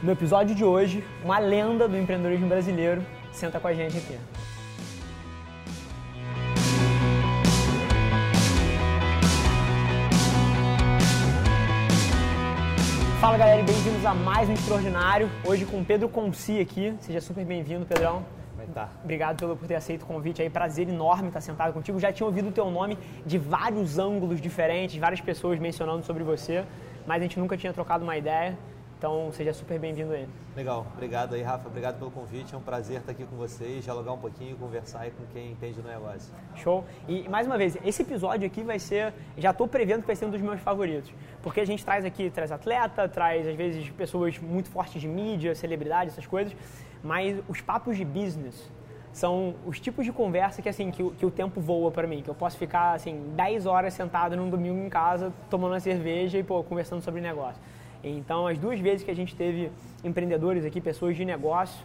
No episódio de hoje, uma lenda do empreendedorismo brasileiro senta com a gente aqui. Fala galera bem-vindos a mais um Extraordinário. Hoje com o Pedro Conci aqui. Seja super bem-vindo, Pedrão. Tá. Obrigado pelo, por ter aceito o convite aí. Prazer enorme estar sentado contigo. Já tinha ouvido o teu nome de vários ângulos diferentes, várias pessoas mencionando sobre você, mas a gente nunca tinha trocado uma ideia. Então, seja super bem-vindo aí. Legal, obrigado aí, Rafa. Obrigado pelo convite. É um prazer estar aqui com vocês, dialogar um pouquinho, conversar aí com quem entende do negócio. Show. E mais uma vez, esse episódio aqui vai ser, já estou prevendo que vai ser um dos meus favoritos, porque a gente traz aqui, traz atleta, traz às vezes pessoas muito fortes de mídia, celebridades, essas coisas, mas os papos de business são os tipos de conversa que assim que, o- que o tempo voa para mim, que eu posso ficar assim 10 horas sentado num domingo em casa tomando uma cerveja e pô, conversando sobre negócio. Então, as duas vezes que a gente teve empreendedores aqui, pessoas de negócio,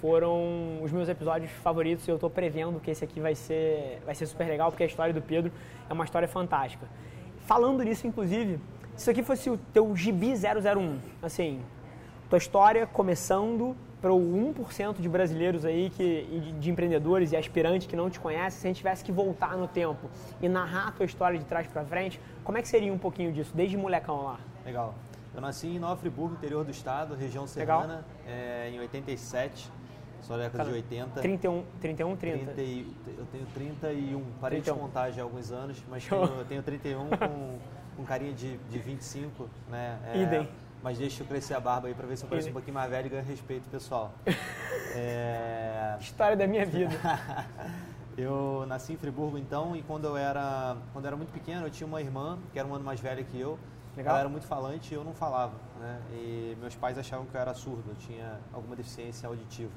foram os meus episódios favoritos e eu estou prevendo que esse aqui vai ser, vai ser super legal, porque a história do Pedro é uma história fantástica. Falando nisso, inclusive, se isso aqui fosse o teu gibi 001, assim, tua história começando para o 1% de brasileiros aí, que, de, de empreendedores e aspirantes que não te conhecem, se a gente tivesse que voltar no tempo e narrar a tua história de trás para frente, como é que seria um pouquinho disso, desde molecão lá? Legal. Eu nasci em Nova Friburgo, interior do estado, região serrana, é, em 87, sou da década Cara, de 80. 31, 31, 30. 30 e, eu tenho 31, parei 31. de contar já há alguns anos, mas tenho, eu tenho 31 com, com carinha de, de 25, né? É, Idem. Mas deixa eu crescer a barba aí pra ver se eu pareço um pouquinho mais velho e ganho respeito pessoal. É, História da minha vida. eu nasci em Friburgo então e quando eu era quando eu era muito pequeno eu tinha uma irmã que era um ano mais velha que eu. Legal. Ela era muito falante e eu não falava, né? E meus pais achavam que eu era surdo, eu tinha alguma deficiência auditiva.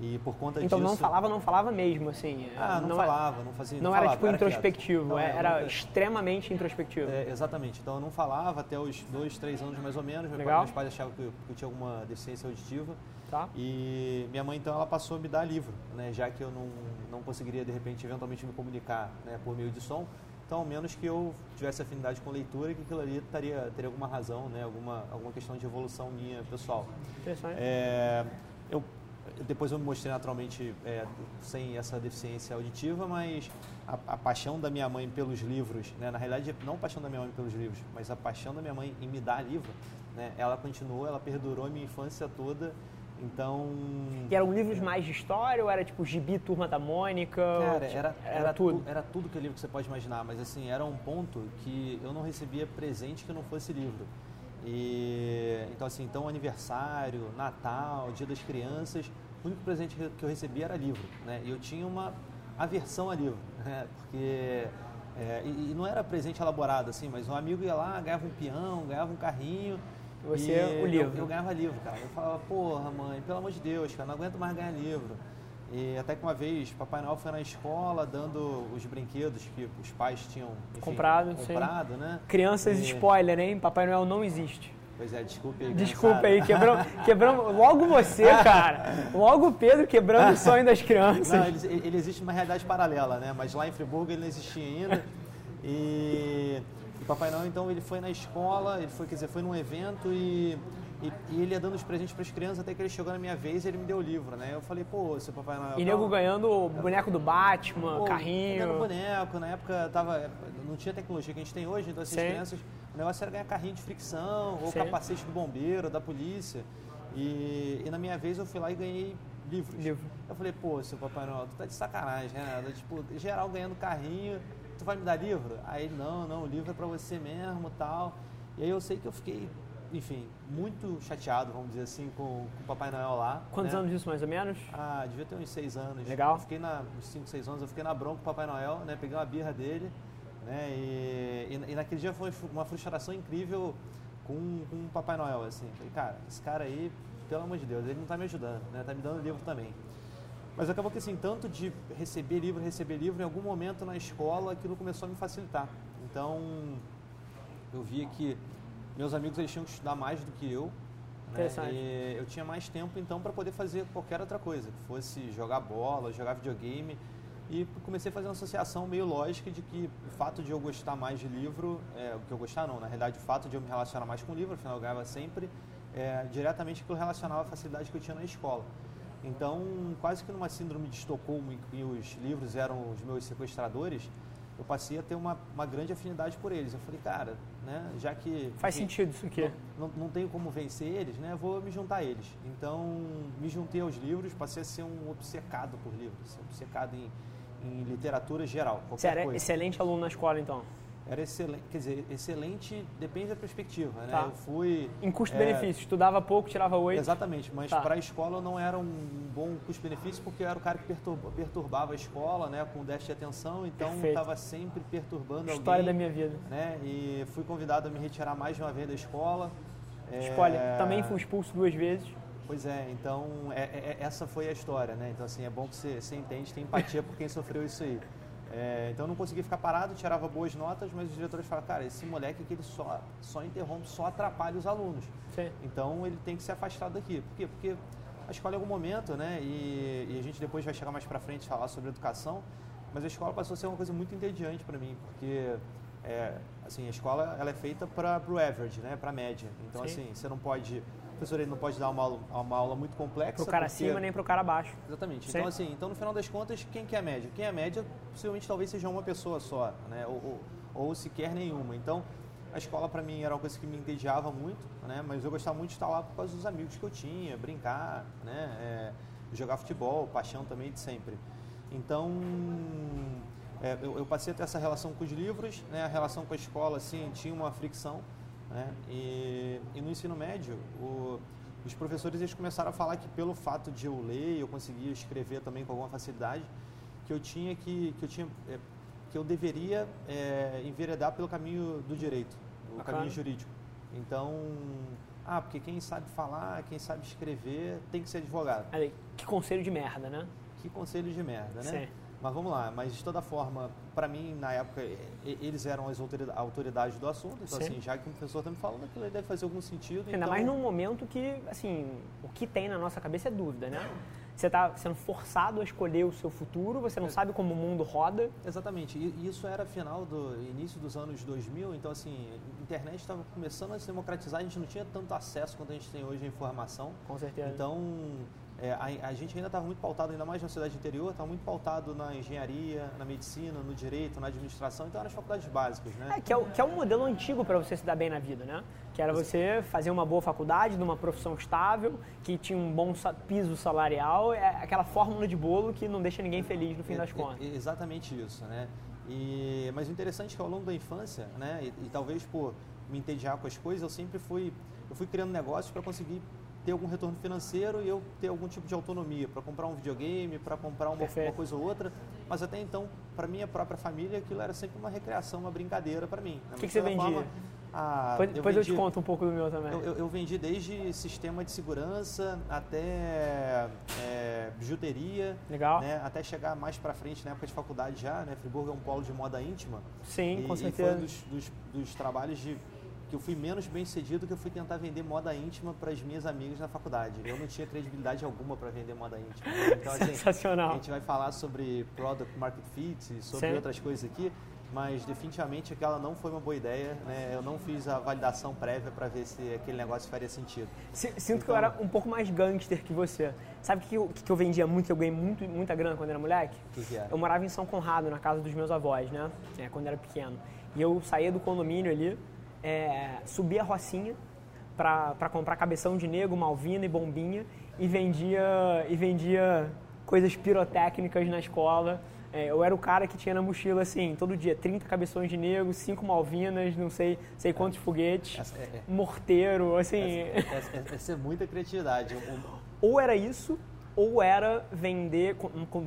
E por conta Então disso não falava, não falava mesmo, assim. Ah, não, é- falava, não fazia Não não era falava, tipo era quieto. introspectivo, Não, é- era extremamente introspectivo. é, exatamente. Então eu não falava até os dois, três anos mais ou menos. Meu pai- meus pais achavam que eu, que eu tinha alguma deficiência auditiva. Tá? E minha mãe então ela passou a me dar livro, né? Já que eu não, não conseguiria de repente eventualmente me comunicar, né, por meio de som. Então, ao menos que eu tivesse afinidade com leitura, que aquilo ali estaria, teria alguma razão, né? Alguma, alguma questão de evolução minha pessoal. Interessante. É, eu, depois eu me mostrei naturalmente é, sem essa deficiência auditiva, mas a, a paixão da minha mãe pelos livros, né, na realidade não a paixão da minha mãe pelos livros, mas a paixão da minha mãe em me dar livro, né, ela continuou, ela perdurou a minha infância toda. Então, E eram livros mais de história ou era tipo gibi Turma da Mônica? cara, Tipo, era, era, era tudo. tu- era tudo que livro que você pode imaginar, mas assim, era um ponto que eu não recebia presente que não fosse livro. E então assim, então aniversário, Natal, Dia das Crianças, o único presente que que eu recebia era livro, né? E eu tinha uma aversão a livro, né? Porque é, e, e não era presente elaborado assim, mas um amigo ia lá, ganhava um peão, ganhava um carrinho. Você, e o livro. Eu, eu ganhava livro, cara. Eu falava, porra, mãe, pelo amor de Deus, cara, não aguento mais ganhar livro. E até que uma vez, Papai Noel foi na escola dando os brinquedos que os pais tinham enfim, Comprado, comprado né? Crianças, E- spoiler, hein? Papai Noel não existe. Pois é, desculpe aí. Desculpa aí, quebramos, quebramos. Logo você, cara. Logo o Pedro quebrando o sonho das crianças. Não, ele, ele existe uma realidade paralela, né? Mas lá em Friburgo ele não existia ainda. E, e Papai Noel, então, ele foi na escola, ele foi, quer dizer, foi num evento e, e, e ele ia dando os presentes para as crianças até que ele chegou na minha vez e ele me deu o livro, né? Eu falei, pô, seu Papai Noel. E nego ganhando o boneco do Batman, Pô, carrinho. Era boneco, na época tava, não tinha tecnologia que a gente tem hoje, então assim, as Sim. crianças, o negócio era ganhar carrinho de fricção, ou Sim. capacete do bombeiro, da polícia. E, e na minha vez eu fui lá e ganhei livros. Livro. Eu falei, pô, seu Papai Noel, tu tá de sacanagem, né? Tipo, geral ganhando carrinho, tu vai me dar livro? Aí ele, não, não, o livro é pra você mesmo tal. E aí eu sei que eu fiquei, enfim, muito chateado, vamos dizer assim, com, com o Papai Noel lá. Quantos né? anos isso, mais ou menos? Ah, devia ter uns seis anos. Legal. Eu fiquei na, uns 5, 6 anos, eu fiquei na bronca com o Papai Noel, né? Peguei uma birra dele, né? E, e, e naquele dia foi uma frustração incrível com, com o Papai Noel, assim. Falei, cara, esse cara aí, pelo amor de Deus, ele não tá me ajudando, né? Tá me dando livro também. Mas acabou que assim, tanto de receber livro, receber livro, em algum momento na escola aquilo começou a me facilitar. Então, eu via que meus amigos eles tinham que estudar mais do que eu. Né? E eu tinha mais tempo então para poder fazer qualquer outra coisa, que fosse jogar bola, jogar videogame. E comecei a fazer uma associação meio lógica de que o fato de eu gostar mais de livro, é, o que eu gostar não, na realidade o fato de eu me relacionar mais com o livro, afinal eu ganhava sempre, é, diretamente aquilo relacionava à facilidade que eu tinha na escola. Então, quase que numa síndrome de Estocolmo, em que os livros eram os meus sequestradores, eu passei a ter uma, uma grande afinidade por eles. Eu falei, cara, né, já que... Faz sentido isso aqui. Não, não, não tenho como vencer eles, né, vou me juntar a eles. Então, me juntei aos livros, passei a ser um obcecado por livros, obcecado em, em literatura geral, Você era coisa. excelente aluno na escola, então? Era excelente, quer dizer, excelente depende da perspectiva, né? Tá. Eu fui... Em custo-benefício, é, estudava pouco, tirava oito? Exatamente, mas tá. para a escola não era um bom custo-benefício porque eu era o cara que perturbava, perturbava a escola, né? Com déficit de atenção, então estava sempre perturbando História alguém. da minha vida. Né? E fui convidado a me retirar mais de uma vez da escola. Spoiler, é... também fui expulso duas vezes. Pois é, então é, é, essa foi a história, né? Então assim, é bom que você, você entende, tem empatia por quem sofreu isso aí. É, então eu não conseguia ficar parado, tirava boas notas, mas os diretores falavam, cara, esse moleque aqui ele só, só interrompe, só atrapalha os alunos. Sim. Então ele tem que ser afastado daqui. Por quê? Porque a escola em algum momento, né, e, e a gente depois vai chegar mais para frente falar sobre educação, mas a escola passou a ser uma coisa muito entediante para mim, porque é, assim, a escola ela é feita para o average, né, para a média. Então Sim. assim, você não pode professor ele não pode dar uma aula, uma aula muito complexa. Para o cara porque... acima nem para o cara abaixo. Exatamente. Sim. Então, assim, então, no final das contas, quem que é a média? Quem é a média, possivelmente, talvez seja uma pessoa só, né? Ou, ou, ou sequer nenhuma. Então, a escola para mim era uma coisa que me entediava muito, né? Mas eu gostava muito de estar lá por causa dos amigos que eu tinha, brincar, né? É, jogar futebol, paixão também de sempre. Então, é, eu, eu, passei a ter essa relação com os livros, né? A relação com a escola, assim, tinha uma fricção, né? E, e no ensino médio, o, os professores eles começaram a falar que pelo fato de eu ler, eu conseguia escrever também com alguma facilidade, que eu tinha que, que eu tinha é, que eu deveria é, enveredar pelo caminho do direito, o caminho jurídico. Então, ah, porque quem sabe falar, quem sabe escrever, tem que ser advogado. Que conselho de merda, né? Que conselho de merda, né? Sim. Mas vamos lá, mas de toda forma, para mim, na época, eles eram as autoridades do assunto, então Sim. assim, já que o professor está me falando, aquilo deve fazer algum sentido. Ainda então... mais num momento que, assim, o que tem na nossa cabeça é dúvida, né? Você está sendo forçado a escolher o seu futuro, você não é. sabe como o mundo roda. Exatamente, e isso era final do início dos anos 2000, então assim, a internet estava começando a se democratizar, a gente não tinha tanto acesso quanto a gente tem hoje à informação. Com certeza. Então, é, a, a, gente ainda estava muito pautado, ainda mais na cidade interior, estava muito pautado na engenharia, na medicina, no direito, na administração, então eram as faculdades básicas, né? É, que é, o, que é um modelo antigo para você se dar bem na vida, né? Que era você fazer uma boa faculdade, numa profissão estável, que tinha um bom piso salarial, é aquela fórmula de bolo que não deixa ninguém feliz no fim é, das contas. É, exatamente isso, né? E, mas o interessante é que ao longo da infância, né, e, e talvez por me entediar com as coisas, eu sempre fui, eu fui criando negócios para conseguir ter algum retorno financeiro e eu ter algum tipo de autonomia para comprar um videogame, para comprar uma, uma, coisa ou outra. Mas até então, para minha própria família, aquilo era sempre uma recreação, uma brincadeira para mim. O que, que, você vendia? Forma, ah, depois, eu, vendi, eu, te conto um pouco do meu também. Eu, eu, eu vendi desde sistema de segurança até é, bijuteria. Legal. Né, até chegar mais para frente, na época de faculdade já, né? Friburgo é um polo de moda íntima. Sim, e, com certeza. E foi um dos, dos, dos trabalhos de que eu fui menos bem sucedido que eu fui tentar vender moda íntima para as minhas amigas na faculdade. Eu não tinha credibilidade alguma para vender moda íntima. Então, assim, Sensacional. a gente vai falar sobre product market fit, sobre Sim. outras coisas aqui, mas definitivamente aquela não foi uma boa ideia. Né? Eu não fiz a validação prévia para ver se aquele negócio faria sentido. Sinto então, que eu era um pouco mais gangster que você. Sabe o que, eu, que eu vendia muito, que eu ganhei muito, muita grana quando era moleque? O que, que era? Eu morava em São Conrado, na casa dos meus avós, né? É, quando era pequeno. E eu saía do condomínio ali, é, subia a Rocinha para comprar cabeção de nego, malvina e bombinha e vendia, e vendia coisas pirotécnicas na escola. É, eu era o cara que tinha na mochila, assim, todo dia, 30 cabeções de nego, 5 malvinas, não sei, sei quantos foguetes, essa, é, é, morteiro, assim... Essa, essa, essa, é muita criatividade. Ou era isso, ou era vender,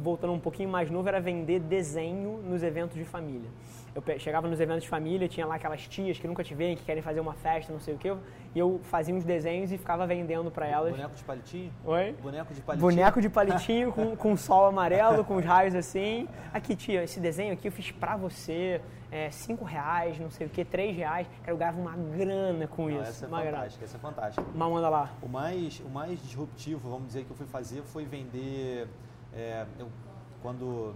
voltando um pouquinho mais novo, era vender desenho nos eventos de família eu chegava nos eventos de família, tinha lá aquelas tias que nunca te veem, que querem fazer uma festa, não sei o quê, e eu fazia uns desenhos e ficava vendendo para elas. Boneco de palitinho? Oi? Boneco de palitinho? Boneco de palitinho com, com sol amarelo, com os raios assim. Aqui, tia, esse desenho aqui eu fiz pra você, é, cinco reais, não sei o quê, três reais. eu ganhava uma grana com não, isso. Essa é uma fantástica, grana. essa é fantástica. Mas manda lá. O mais, o mais disruptivo, vamos dizer, que eu fui fazer foi vender... É, eu, quando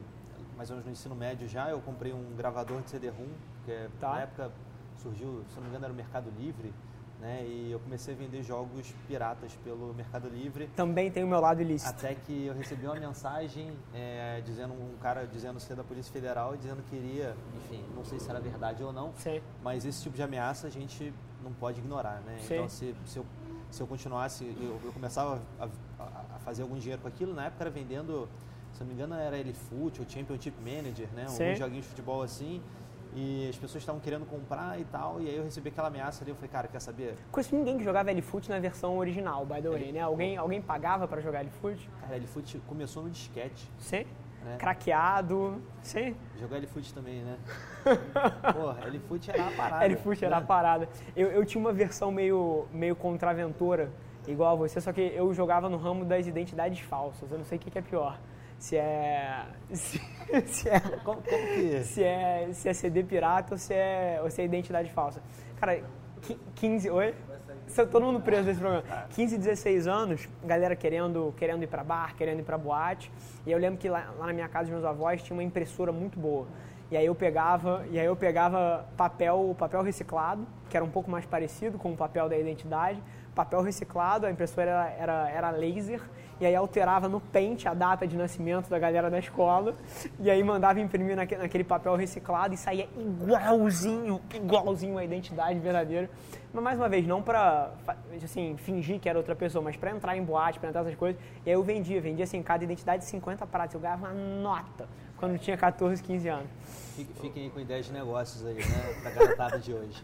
mais ou menos no ensino médio já, eu comprei um gravador de CD-ROM, que é, tá. na época surgiu, se não me engano, era o Mercado Livre, né? E eu comecei a vender jogos piratas pelo Mercado Livre. Também tem o meu lado ilícito. Até que eu recebi uma mensagem é, dizendo um cara dizendo ser da Polícia Federal dizendo que iria, enfim, não sei se era verdade ou não, Sim. mas esse tipo de ameaça a gente não pode ignorar, né? Sim. Então se, se, eu, se eu continuasse, eu, eu começava a, a, a fazer algum dinheiro com aquilo, na época era vendendo, se não me engano era LFoot ou Championship Manager, né? Sim. Alguns joguinhos de futebol assim. E as pessoas estavam querendo comprar e tal, e aí eu recebi aquela ameaça ali, eu falei, cara, quer saber? Conheço ninguém que jogava L-Foot na versão original, by the way, né? Alguém, alguém pagava pra jogar L-Foot? Cara, LFoot começou no disquete, Sim. né? Craqueado, sim. Jogar L-Foot também, né? Porra, L-Foot era a parada. L-Foot era a né? parada. Eu, eu tinha uma versão meio, meio contraventora, igual a você, só que eu jogava no ramo das identidades falsas. Eu não sei o que, que é pior. Se é. Se, se é. Como, como que... Se é, se é CD pirata ou se é, ou se é identidade falsa. Cara, qui- 15. Oi? Todo mundo preso nesse programa. 15, 16 anos, galera querendo, querendo ir pra bar, querendo ir pra boate. E eu lembro que lá, lá na minha casa, os meus avós tinham uma impressora muito boa. E aí eu pegava, e aí eu pegava papel, papel reciclado, que era um pouco mais parecido com o papel da identidade, papel reciclado, a impressora era, era, era laser, e aí alterava no pente a data de nascimento da galera da escola, e aí mandava imprimir naque- naquele papel reciclado e saía igualzinho, igualzinho a identidade verdadeira. Mas mais uma vez, não pra fa- assim, fingir que era outra pessoa, mas pra entrar em boate, pra entrar nessas coisas. E aí eu vendia, vendia assim, cada identidade 50 pratos, eu ganhava uma nota quando tinha 14, 15 anos. Fiquem- aí com ideias de negócios aí, né? Pra garotada de hoje.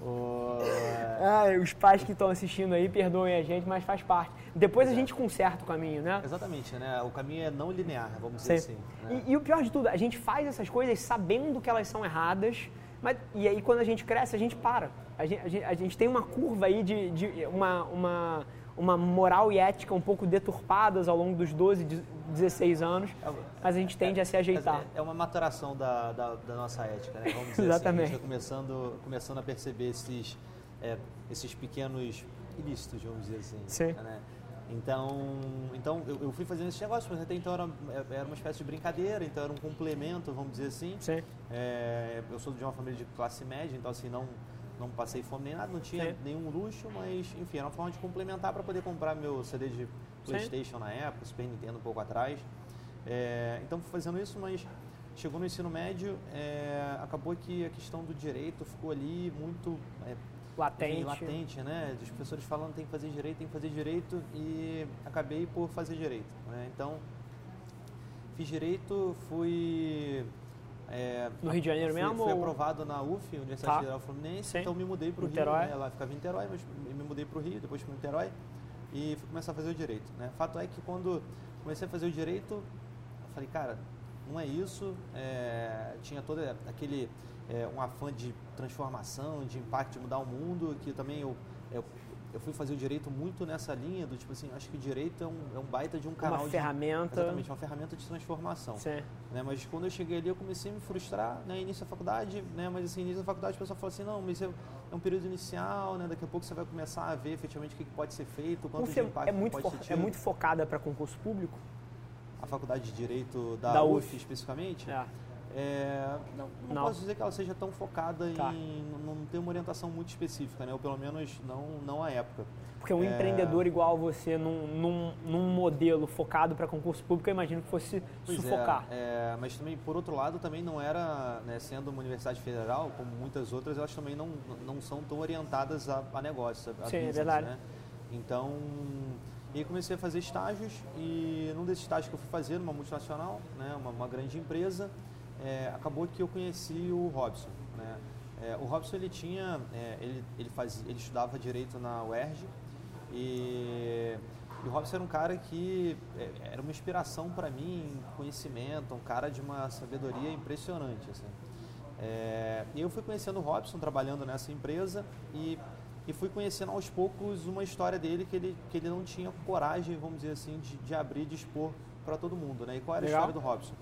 O- Ah, os pais que estão assistindo aí, perdoem a gente, mas faz parte. Depois a gente conserta o caminho, né? Exatamente, né? O caminho é não linear, vamos dizer Sim. assim. né? E, e o pior de tudo, a gente faz essas coisas sabendo que elas são erradas, mas, e aí quando a gente cresce, a gente para. A gente, a gente, a gente tem uma curva aí de, de uma, uma, uma moral e ética um pouco deturpadas ao longo dos 12, de- 16 anos, mas a gente tende a se ajeitar. É, é uma maturação da, da, da nossa ética, né? Vamos dizer Exatamente. assim. A gente está começando, começando a perceber esses, é, esses pequenos ilícitos, vamos dizer assim. Sim. Né? Então, então eu, eu fui fazendo esse negócio, mas até então era, era uma espécie de brincadeira, então era um complemento, vamos dizer assim. Sim. É, eu sou de uma família de classe média, então assim, não, não passei fome nem nada, não tinha Sim. nenhum luxo, mas enfim, era uma forma de complementar para poder comprar meu CD de Playstation na época, Super Nintendo um pouco atrás. É, então fui fazendo isso, mas chegou no ensino médio, é, acabou que a questão do direito ficou ali muito é, Latente. enfim, latente, né? Dos professores falando tem que fazer direito, tem que fazer direito e acabei por fazer direito. Né? Então fiz direito, fui é, No Rio de Janeiro fui, mesmo Fui ou- aprovado na UF, Universidade Tá. Federal Fluminense, Sim. então me mudei para o Rio, né? lá ficava em Niterói, mas me mudei para o Rio, depois para Niterói e fui começar a fazer o direito. Né? Fato é que quando comecei a fazer o direito, eu falei, cara, não é isso, é, tinha todo aquele é, um afã de transformação, de impacto, de mudar o mundo, que também eu, eu, eu fui fazer o direito muito nessa linha do tipo assim, acho que o direito é um, é um baita de um canal Uma de- ferramenta. exatamente, uma ferramenta de transformação. Sim. Né, mas quando eu cheguei ali, eu comecei a me frustrar, né, início da faculdade, né, mas assim, início da faculdade, o pessoal falou assim, não, mas é, é um período inicial, né, daqui a pouco você vai começar a ver efetivamente o que pode ser feito, quanto de impacto é muito pode ser é muito focada para concurso público? A faculdade de Direito da, Da UF, UF. especificamente, É. é, não, não, Não. posso dizer que ela seja tão focada Tá. em não não ter uma orientação muito específica, né, ou pelo menos não, não à época. Porque um É. empreendedor igual você, num, num, num modelo focado para concurso público, eu imagino que fosse Pois sufocar. É, é, mas também, por outro lado, também não era, né, sendo uma universidade federal, como muitas outras, elas também não, não são tão orientadas a, a negócio, a Sim, é business, verdade. né? Então, e aí comecei a fazer estágios e num desses estágios que eu fui fazer numa multinacional, né, uma, uma grande empresa, é, acabou que eu conheci o Robson, né? É, o Robson ele tinha, é, ele, ele, fazia, ele estudava direito na UERJ e, e o Robson era um cara que é, era uma inspiração para mim em conhecimento, um cara de uma sabedoria impressionante. Assim. É, e eu fui conhecendo o Robson trabalhando nessa empresa e, e fui conhecendo aos poucos uma história dele que ele, que ele não tinha coragem, vamos dizer assim, de, de abrir, de expor para todo mundo. Né? E qual era Legal. a história do Robson?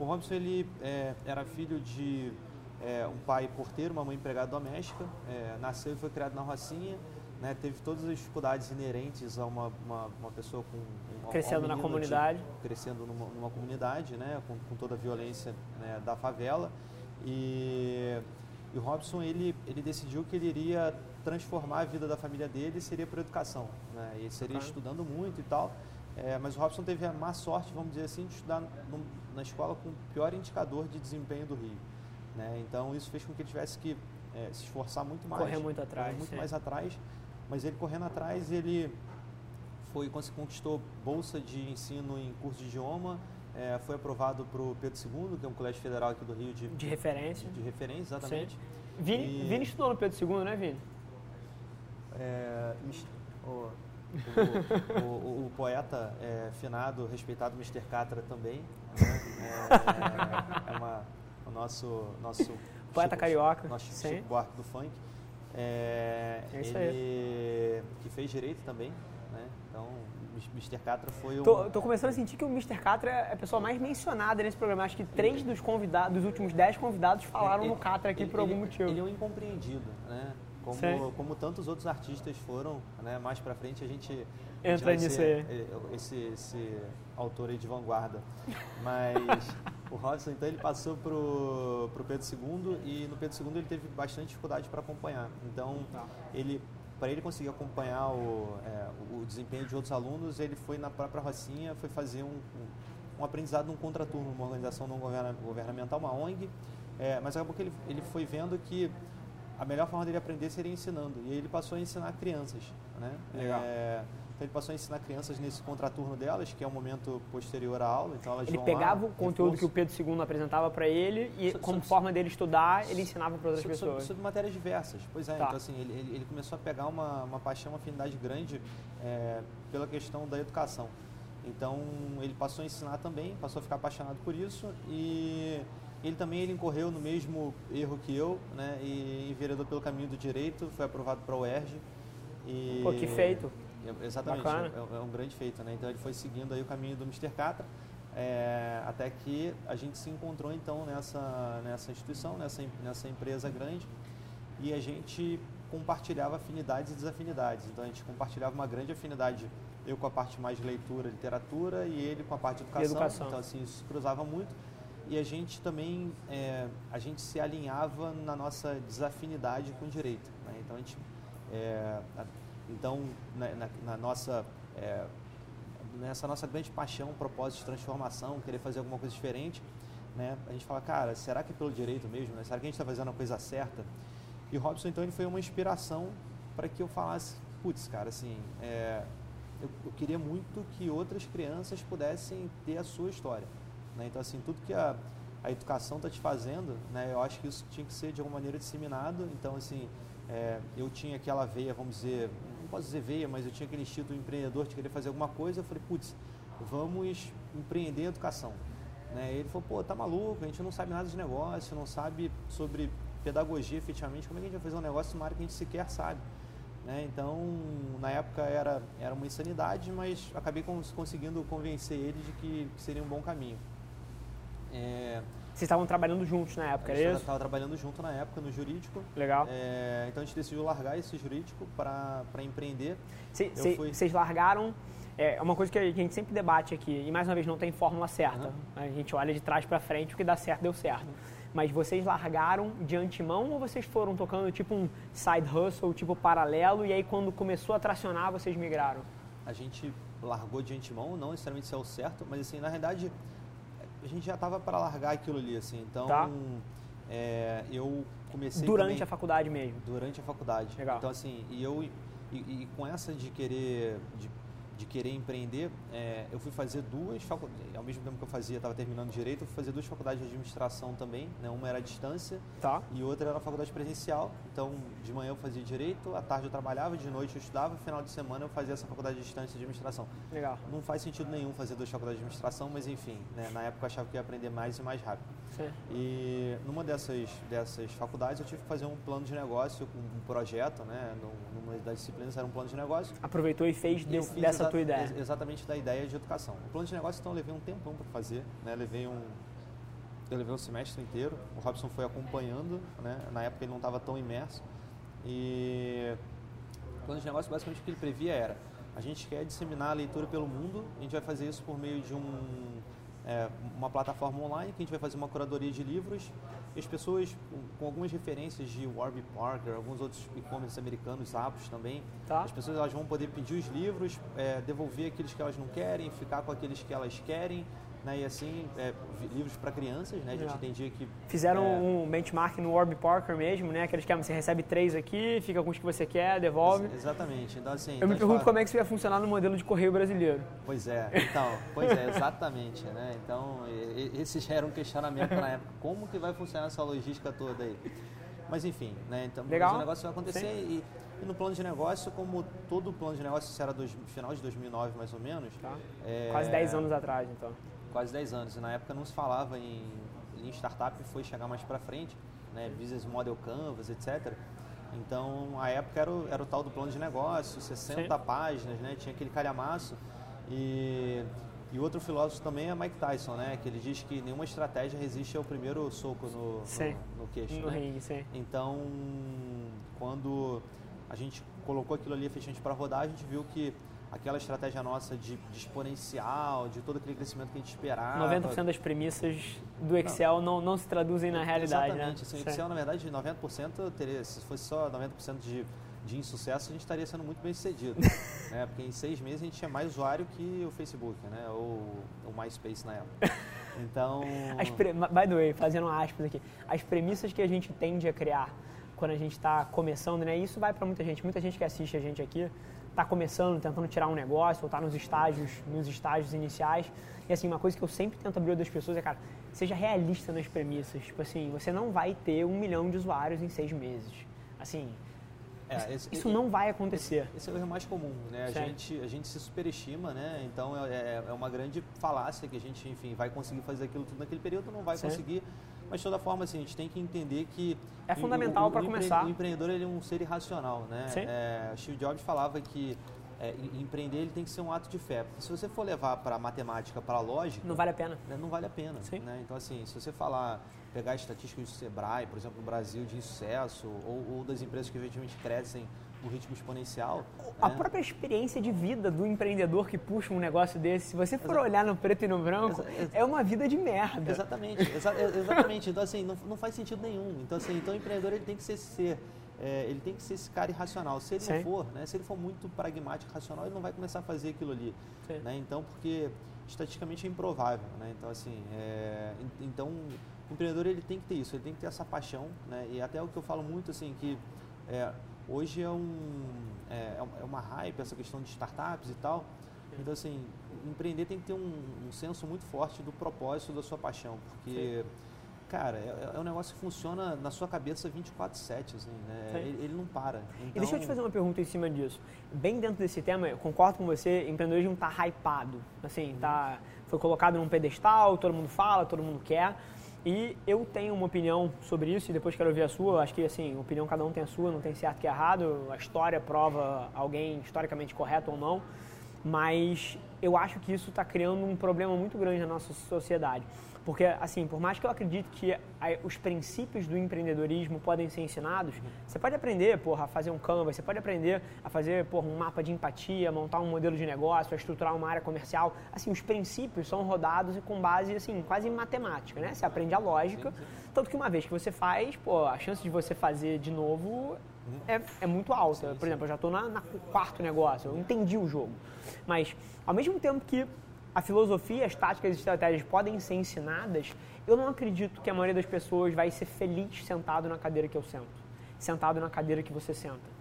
O Robson ele é, era filho de é, um pai porteiro, uma mãe empregada doméstica, é, nasceu e foi criado na Rocinha, né, teve todas as dificuldades inerentes a uma, uma, uma pessoa com um, a um Crescendo na menino de- comunidade. crescendo numa, numa comunidade, né, com, com toda a violência né, da favela. E, e o Robson ele, ele decidiu que ele iria transformar a vida da família dele seria por educação, né? E seria Bacana. estudando muito e tal. É, mas o Robson teve a má sorte, vamos dizer assim, de estudar no- na escola com o pior indicador de desempenho do Rio. Né? Então isso fez com que ele tivesse que é, se esforçar muito mais. Correr muito atrás, correr muito sim. mais atrás. Mas ele correndo atrás, ele foi conquistou bolsa de ensino em curso de idioma, é, foi aprovado para o Pedro II, que é um colégio federal aqui do Rio de, De referência. de referência, exatamente. Vini, E- Vini estudou no Pedro II, né, Vini? É, mis- o, o, o- o poeta é, finado, respeitado Mr. Catra também. Né? É, é uma, o nosso, nosso Poeta carioca, Nosso sim. Chico Buarque do funk. É, É isso ele que fez direito também. Né? Então, Mr. Catra foi um... Tô, tô começando a sentir que o Mr. Catra é a pessoa mais mencionada nesse programa. Acho que três dos convidados, dos últimos dez convidados falaram Ele- no Catra aqui ele- por algum ele- motivo. Ele é um incompreendido, né? Como, Sim. como tantos outros artistas foram, né? Mais pra frente a gente... a gente Entra nisso aí. eh, Esse, esse autor aí de vanguarda. Mas o Robson, então, ele passou pro, pro Pedro II e no Pedro II ele teve bastante dificuldade para acompanhar. Então, Tá. ele para ele conseguir acompanhar o, é, o desempenho de outros alunos, ele foi na própria Rocinha, foi fazer um, um, um aprendizado num contraturno, numa organização não governa- governamental, uma ONG, é, mas acabou que ele, ele foi vendo que a melhor forma dele aprender seria ensinando, e ele passou a ensinar crianças. Né? Legal. É, então ele passou a ensinar crianças nesse contraturno delas, que é o momento posterior à aula, então elas Ele vão pegava lá, o conteúdo que o reforço. Pedro II apresentava para ele e, So- como so- forma dele estudar, ele ensinava para outras Sobre, sobre, pessoas. sobre matérias diversas. Pois é, Tá. então assim, ele, ele, ele começou a pegar uma, uma paixão, uma afinidade grande é, pela questão da educação. Então ele passou a ensinar também, passou a ficar apaixonado por isso e ele também ele incorreu no mesmo erro que eu, né? E enveredou pelo caminho do direito, foi aprovado para o UERJ. E, Pô, que feito. É, Exatamente, é, é um grande feito, né? Então ele foi seguindo aí o caminho do Mr. Catra, é, até que a gente se encontrou então nessa, nessa instituição, nessa, nessa empresa grande, e a gente compartilhava afinidades e desafinidades. Então a gente compartilhava uma grande afinidade, eu com a parte mais de leitura, literatura, e ele com a parte de educação. educação. Então assim, isso se cruzava muito. E a gente também, é, a gente se alinhava na nossa desafinidade com o direito. né? Então a gente, é, a- então na, na- na nossa, é, nessa nossa grande paixão, propósito de transformação, querer fazer alguma coisa diferente, né? A gente fala, cara, será que é pelo direito mesmo? Né? Será que a gente está fazendo a coisa certa? E o Robson, então, ele foi uma inspiração para que eu falasse, putz, cara, assim, é, eu, eu queria muito que outras crianças pudessem ter a sua história. Né? Então, assim, tudo que a, a educação está te fazendo, né? eu acho que isso tinha que ser de alguma maneira disseminado. Então, assim, é, eu tinha aquela veia, vamos dizer, não posso dizer veia, mas eu tinha aquele instinto empreendedor de querer fazer alguma coisa. Eu falei, putz, vamos empreender em educação. Né? Ele falou, pô, tá maluco, a gente não sabe nada de negócio, não sabe sobre pedagogia efetivamente, como é que a gente vai fazer um negócio numa área que a gente sequer sabe? Né? Então, na época era, era uma insanidade, mas acabei cons- conseguindo convencer ele de que, que seria um bom caminho. É, Vocês estavam trabalhando juntos na época, a era gente isso? estava trabalhando junto na época no jurídico, Legal. é, então a gente decidiu largar esse jurídico para empreender. Cê- fui- Vocês largaram. É é uma coisa que a gente sempre debate aqui, e mais uma vez não tem fórmula certa. Uhum. A gente olha de trás para frente, o que dá certo, deu certo. Mas vocês largaram de antemão ou vocês foram tocando tipo um side hustle, tipo paralelo, e aí quando começou a tracionar, vocês migraram? a gente largou de antemão, não necessariamente isso é o certo, mas assim, na realidade, a gente já estava para largar aquilo ali, assim. Então, Tá. é, eu comecei Durante também- a faculdade mesmo. durante a faculdade. Legal. Então assim, e eu e, e com essa de querer de, de querer empreender, é, eu fui fazer duas faculdades, ao mesmo tempo que eu fazia, estava terminando direito, eu fui fazer duas faculdades de administração também, né? Uma era à distância Tá? e outra era a faculdade presencial. Então, de manhã eu fazia direito, à tarde eu trabalhava, de noite eu estudava, no final de semana eu fazia essa faculdade de distância de administração. Legal. Não faz sentido nenhum fazer duas faculdades de administração, mas enfim, né? na época eu achava que ia aprender mais e mais rápido. Sim. E numa dessas, dessas faculdades eu tive que fazer um plano de negócio, um projeto, né? Num- Numa das disciplinas era um plano de negócio. Aproveitou e fez E dessa tua ideia. ex- Exatamente da ideia de educação. O plano de negócio, então, eu levei um tempão para fazer, né? Levei um, eu levei um semestre inteiro. O Robson foi acompanhando, né? Na época ele não estava tão imerso. E o plano de negócio, basicamente, o que ele previa era: a gente quer disseminar a leitura pelo mundo, a gente vai fazer isso por meio de um é, uma plataforma online que a gente vai fazer uma curadoria de livros e as pessoas com, algumas referências de Warby Parker, alguns outros e-commerce americanos, apps também, Tá. as pessoas elas vão poder pedir os livros, é, devolver aqueles que elas não querem, ficar com aqueles que elas querem, né? E assim, é, livros para crianças, né? A gente Legal. entendia que Fizeram É. um benchmark no Warby Parker mesmo, né? Aqueles que ah, você recebe três aqui, fica com os que você quer, devolve. Ex- Exatamente. Então, assim, Eu então me pergunto fala- como é que isso ia funcionar no modelo de correio brasileiro. Pois é, então, pois é, exatamente, né? Então, esse já era um questionamento na época. Como que vai funcionar essa logística toda aí? Mas enfim, né? Então, Legal. o negócio vai acontecer e, e no plano de negócio, como todo plano de negócio, isso era dois, final de 2009 mais ou menos. Tá? é, Quase 10 anos atrás, então. Quase 10 anos. E na época não se falava em, em startup, foi chegar mais para frente, né? Business Model Canvas, etc. Então, a época era o, era o tal do plano de negócio, 60 Sim. páginas, né? Tinha aquele calhamaço. E, e outro filósofo também é Mike Tyson, né? Que ele diz que nenhuma estratégia resiste ao primeiro soco no, no, no queixo. No né? ringue, sim. Então, quando a gente colocou aquilo ali efetivamente para rodar, a gente viu que aquela estratégia nossa de, de exponencial, de todo aquele crescimento que a gente esperava. 90% das premissas do Excel não, não se traduzem na realidade, Exatamente. né? Assim, o. Excel, na verdade, 90% teria, se fosse só 90% de, de insucesso, a gente estaria sendo muito bem sucedido. né? Porque em seis meses a gente tinha mais usuário que o Facebook, né? Ou o MySpace na época. Então. As pre... By the way, fazendo aspas aqui, as premissas que a gente tende a criar quando a gente está começando, né? Isso vai para muita gente. Muita gente que assiste a gente aqui está começando, tentando tirar um negócio, ou está nos estágios, nos estágios iniciais. E assim, uma coisa que eu sempre tento abrir das pessoas é, cara, seja realista nas premissas. Tipo assim, você não vai ter um milhão de usuários em seis meses. Assim, é, esse- isso não vai acontecer. Esse é o erro mais comum, né? A gente, a gente se superestima, né? Então é, é- é uma grande falácia que a gente, enfim, vai conseguir fazer aquilo tudo naquele período, não vai Certo. conseguir. Mas de toda forma, assim, a gente tem que entender que É o- fundamental empre- começar. O empreendedor ele é um ser irracional, né? Sim. É, Steve Jobs falava que é, em- empreender ele tem que ser um ato de fé. Porque se você for levar para matemática, para lógica, Não vale a pena. né, não vale a pena. Né? Então, assim, se você falar, pegar estatísticas do Sebrae, por exemplo, no Brasil, de sucesso, ou, ou das empresas que efetivamente crescem no ritmo exponencial. A né? própria experiência de vida do empreendedor que puxa um negócio desse, se você for Exa- olhar no preto e no branco, Exa- é uma vida de merda. Exatamente, exa- exatamente. Então, assim, não, não faz sentido nenhum. Então, assim, então o empreendedor ele tem que ser ser. é, ele tem que ser esse cara irracional. Se ele Sim. não for, né, se ele for muito pragmático, racional, ele não vai começar a fazer aquilo ali. Né? Então, porque estatisticamente é improvável. Né? Então, assim, é, en- então o empreendedor ele tem que ter isso, ele tem que ter essa paixão. Né? E até o que eu falo muito, assim, que é, hoje é, um, é, é é uma hype essa questão de startups e tal. Então, assim, empreender tem que ter um, um senso muito forte do propósito da sua paixão, porque, cara, é, é um negócio que funciona na sua cabeça 24/7, assim, né? Sim. Ele, ele não para. E deixa eu te Então, fazer uma pergunta em cima disso. Bem dentro desse tema, eu concordo com você, empreendedorismo está hypado. Assim, tá, foi colocado num pedestal, todo mundo fala, todo mundo quer. E eu tenho uma opinião sobre isso e depois quero ouvir a sua. Acho que, assim, opinião cada um tem a sua, não tem certo e errado. A história prova alguém historicamente correto ou não. Mas eu acho que isso está criando um problema muito grande na nossa sociedade. Porque, assim, por mais que eu acredite que a- os princípios do empreendedorismo podem ser ensinados, você pode aprender, porra, a fazer um canvas, você pode aprender a fazer, porra, um mapa de empatia, montar um modelo de negócio, a estruturar uma área comercial. Assim, os princípios são rodados e com base, assim, quase em matemática, né? Você aprende a lógica, tanto que uma vez que você faz, pô, a chance de você fazer de novo é, é muito alta. Por exemplo, eu já estou no quarto negócio, eu entendi o jogo. Mas, ao mesmo tempo que a filosofia, as táticas e estratégias podem ser ensinadas, eu não acredito que a maioria das pessoas vai ser feliz sentado na cadeira que eu sento, sentado na cadeira que você senta.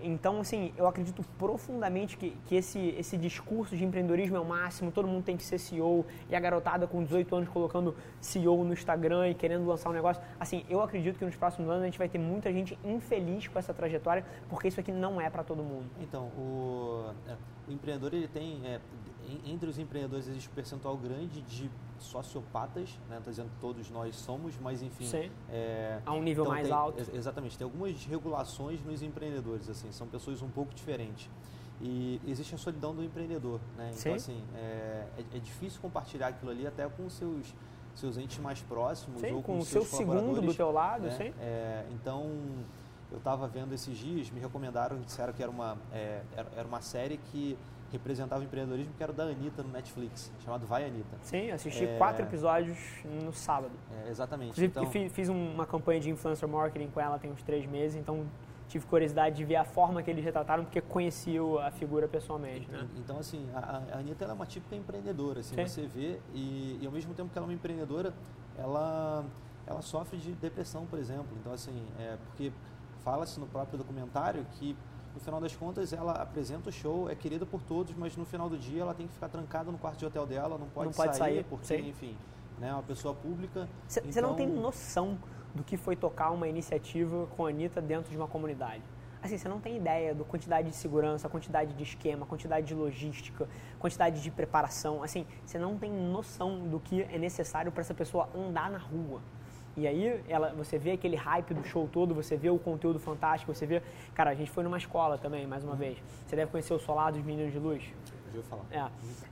Então, assim, eu acredito profundamente que, que esse, esse discurso de empreendedorismo é o máximo, todo mundo tem que ser CEO, e a garotada com 18 anos colocando CEO no Instagram e querendo lançar um negócio. Assim, eu acredito que nos próximos anos a gente vai ter muita gente infeliz com essa trajetória, porque isso aqui não é para todo mundo. Então, o, é, o empreendedor, ele tem, é, en- entre os empreendedores existe um percentual grande de sociopatas, né? Não tô dizendo que todos nós somos, mas enfim. Sim. é, A um nível então mais tem- alto. ex- Exatamente. Tem algumas regulações nos empreendedores, assim, são pessoas um pouco diferentes. E existe a solidão do empreendedor, né? Sim. Então, assim, é, é, é difícil compartilhar aquilo ali até com seus seus entes mais próximos Sim, ou com com o os seu seus segundo do teu lado, né? sim. É, então, eu estava vendo esses dias, me recomendaram, disseram que era uma, é, era uma série que representava o empreendedorismo, que era da Anitta no Netflix, chamado Vai Anitta. Sim, assisti é... quatro episódios no sábado. É, exatamente. Inclusive, então... fiz, fiz uma campanha de influencer marketing com ela tem uns três meses, então tive curiosidade de ver a forma que eles retrataram, porque conhecia a figura pessoalmente, né? Então, assim, a, a Anitta é uma típica empreendedora, assim, Sim. você vê, e, e, ao mesmo tempo que ela é uma empreendedora, ela, ela sofre de depressão, por exemplo. Então, assim, é porque fala-se no próprio documentário que no final das contas ela apresenta o show, é querida por todos, mas no final do dia ela tem que ficar trancada no quarto de hotel dela, não pode, não pode sair, sair, porque, Sim. enfim, né, é uma pessoa pública. Você então... não tem noção do que foi tocar uma iniciativa com a Anitta dentro de uma comunidade. Assim, você não tem ideia da quantidade de segurança, quantidade de esquema, quantidade de logística, quantidade de preparação. Assim, você não tem noção do que é necessário para essa pessoa andar na rua. E aí ela, você vê aquele hype do show todo, você vê o conteúdo fantástico, você vê. Cara, a gente foi numa escola também, mais uma uhum. vez. Você deve conhecer o Solar dos Meninos de Luz. Já falar. É.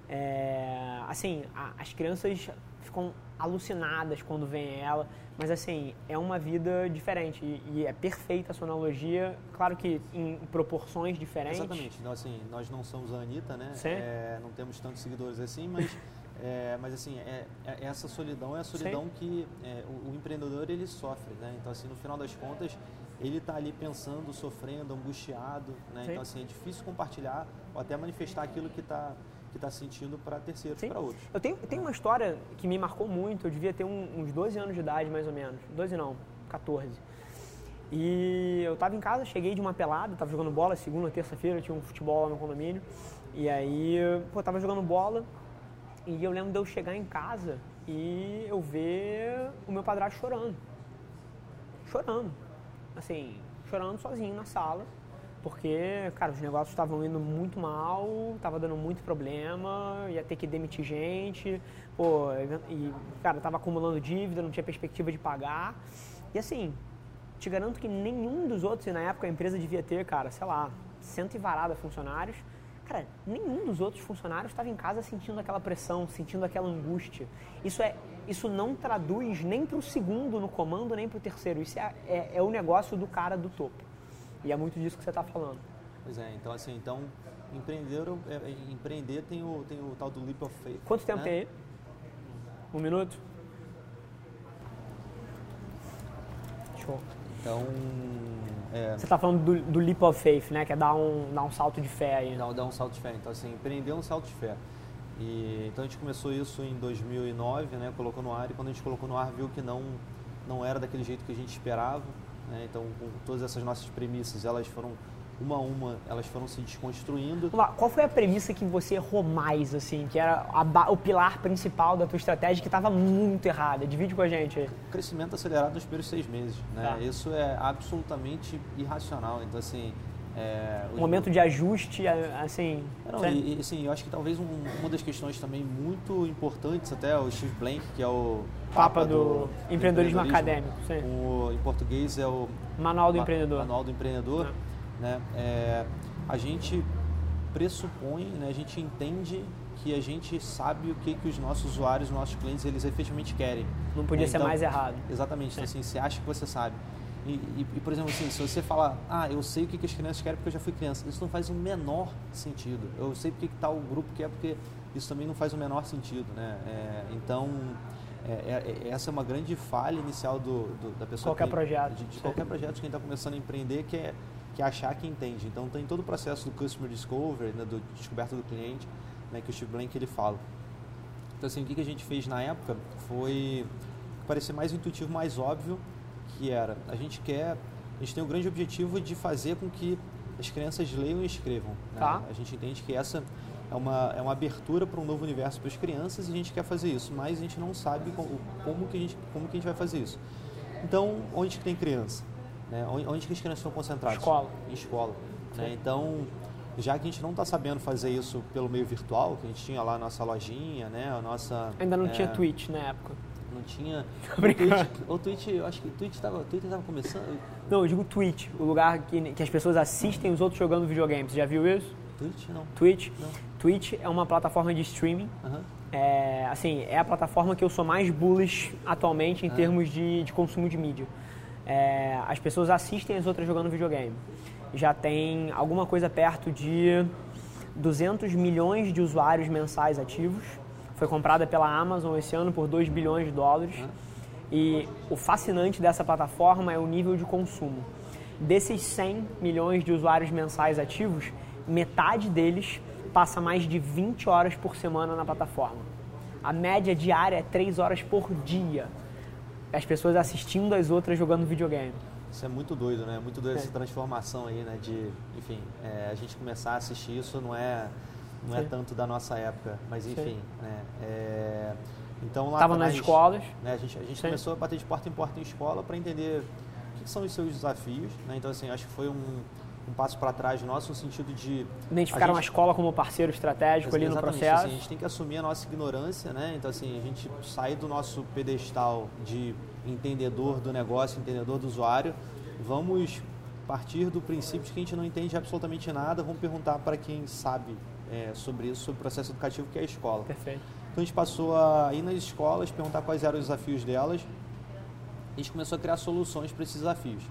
é assim, a, as crianças ficam alucinadas quando veem ela, mas assim, é uma vida diferente e, e é perfeita a sua analogia, claro que em proporções diferentes. Exatamente, então, assim, nós não somos a Anitta, né? É, não temos tantos seguidores assim, mas, é, mas assim, é, é, essa solidão é a solidão Sim. que é, o, o, empreendedor ele sofre, né? Então assim, no final das contas, ele está ali pensando, sofrendo, angustiado, né? Então assim, é difícil compartilhar ou até manifestar aquilo que está que está sentindo para terceiros, para outros. Eu tenho, eu tenho uma história que me marcou muito, eu devia ter um, uns 12 anos de idade, mais ou menos. 12 não, 14. E eu estava em casa, cheguei de uma pelada, estava jogando bola, segunda, terça-feira, tinha um futebol lá no condomínio. E aí, pô, tava jogando bola e eu lembro de eu chegar em casa e eu ver o meu padrasto chorando. Chorando. Assim, chorando sozinho na sala porque, cara, os negócios estavam indo muito mal, estava dando muito problema, ia ter que demitir gente, pô, e, cara, tava acumulando dívida, não tinha perspectiva de pagar. E assim, te garanto que nenhum dos outros, e na época a empresa devia ter, cara, sei lá, cento e varada funcionários, cara, nenhum dos outros funcionários estava em casa sentindo aquela pressão, sentindo aquela angústia. Isso é, isso não traduz nem para o segundo no comando, nem para o terceiro. Isso é, é, é o negócio do cara do topo. E é muito disso que você está falando. Pois é, então assim, então empreender, é, é, empreender tem o, tem o tal do leap of faith. Quanto tempo né? tem aí? Um minuto? Show. Então. É, você está falando do, do, leap of faith, né? Que é dar um, dar um salto de fé aí. Dar, dar um salto de fé. Então, assim, empreender é um salto de fé. E, então a gente começou isso em 2009, né? Colocou no ar e quando a gente colocou no ar viu que não, não era daquele jeito que a gente esperava. Né? Então, todas essas nossas premissas, elas foram uma a uma, elas foram se desconstruindo. Qual foi a premissa que você errou mais, assim, que era a, o pilar principal da tua estratégia que estava muito errada? Divide com a gente aí. O crescimento acelerado nos primeiros seis meses, né? Tá. Isso é absolutamente irracional. Então, assim, é, um momento de ajuste, assim. Não, e, assim, eu acho que talvez um, uma das questões também muito importantes até o Steve Blank, que é o Papa, Papa do, do, empreendedorismo, empreendedorismo acadêmico. Sim. O, em português é o Manual do Ma, Empreendedor. Manual do Empreendedor. É. Né? É, a gente pressupõe, né, a gente entende que a gente sabe o que, que os nossos usuários, os nossos clientes, eles efetivamente querem. Não podia ser então, mais errado. Exatamente. Então, assim, você acha que você sabe. E, e, e, por exemplo, assim, se você falar, ah, eu sei o que, que as crianças querem porque eu já fui criança, isso não faz o menor sentido. Eu sei porque que tal grupo quer porque isso também não faz o menor sentido, né? É, então, é, é, é essa é uma grande falha inicial do, do da pessoa. Qualquer que, projeto. De, de qualquer projeto de quem está começando a empreender, que é, que achar que entende. Então, tem todo o processo do Customer Discovery, né, do descoberta do cliente, né, que o Steve Blank ele fala. Então, assim, o que, que a gente fez na época foi parecer mais intuitivo, mais óbvio, que era, a gente quer, a gente tem o grande objetivo de fazer com que as crianças leiam e escrevam. Né? Tá. A gente entende que essa é uma, é uma abertura para um novo universo para as crianças e a gente quer fazer isso, mas a gente não sabe como, como, que, a gente, como que a gente vai fazer isso. Então, onde que tem criança? Né? Onde, onde que as crianças estão concentradas? Escola. Em escola. Né? Então, já que a gente não está sabendo fazer isso pelo meio virtual, que a gente tinha lá a nossa lojinha, né? a nossa... Ainda não é, tinha Twitch na época não tinha. O Twitch, o Twitch, eu acho que o Twitch estava tava começando. Não, eu digo Twitch, o lugar que, que as pessoas assistem os outros jogando videogames. Já viu isso? Twitch não. Twitch? Não. Twitch é uma plataforma de streaming. Uhum. É, assim, é a plataforma que eu sou mais bullish atualmente em uhum. termos de, de consumo de mídia. É, as pessoas assistem as outras jogando videogame. Já tem alguma coisa perto de 200 milhões de usuários mensais ativos. Foi comprada pela Amazon esse ano por 2 bilhões de dólares. E o fascinante dessa plataforma é o nível de consumo. Desses 100 milhões de usuários mensais ativos, metade deles passa mais de 20 horas por semana na plataforma. A média diária é 3 horas por dia. As pessoas assistindo as outras jogando videogame. Isso é muito doido, né? Muito doido é. essa transformação aí, né? De, enfim, é, a gente começar a assistir isso não é, não é tanto da nossa época, mas enfim, né? É, então lá Tava nas escolas. Né, a gente, a gente começou a bater de porta em porta em escola para entender o que são os seus desafios, né? Então assim, acho que foi um um passo para trás nosso no sentido de identificar a, gente, escola como parceiro estratégico ali no processo. Assim, a gente tem que assumir a nossa ignorância, né? Então assim a gente sair do nosso pedestal de entendedor do negócio, entendedor do usuário, vamos partir do princípio de que a gente não entende absolutamente nada, vamos perguntar para quem sabe é, sobre isso, sobre o processo educativo que é a escola. Perfeito. Então a gente passou a ir nas escolas, perguntar quais eram os desafios delas, e a gente começou a criar soluções para esses desafios.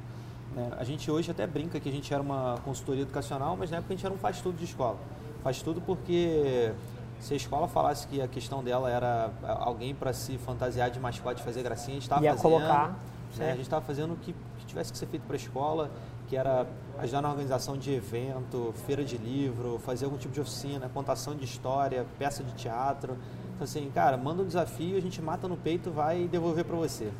Né? A gente hoje até brinca que a gente era uma consultoria educacional, mas na época a gente era um faz-tudo de escola. Faz tudo porque se a escola falasse que a questão dela era alguém para se fantasiar de mascote fazer gracinha, a gente estava fazendo. colocar. Né? A gente estava fazendo o que, que, tivesse que ser feito para a escola, que era ajudar na organização de evento, feira de livro, fazer algum tipo de oficina, contação de história, peça de teatro. Então, assim, cara, manda um desafio, a gente mata no peito, vai devolver para você.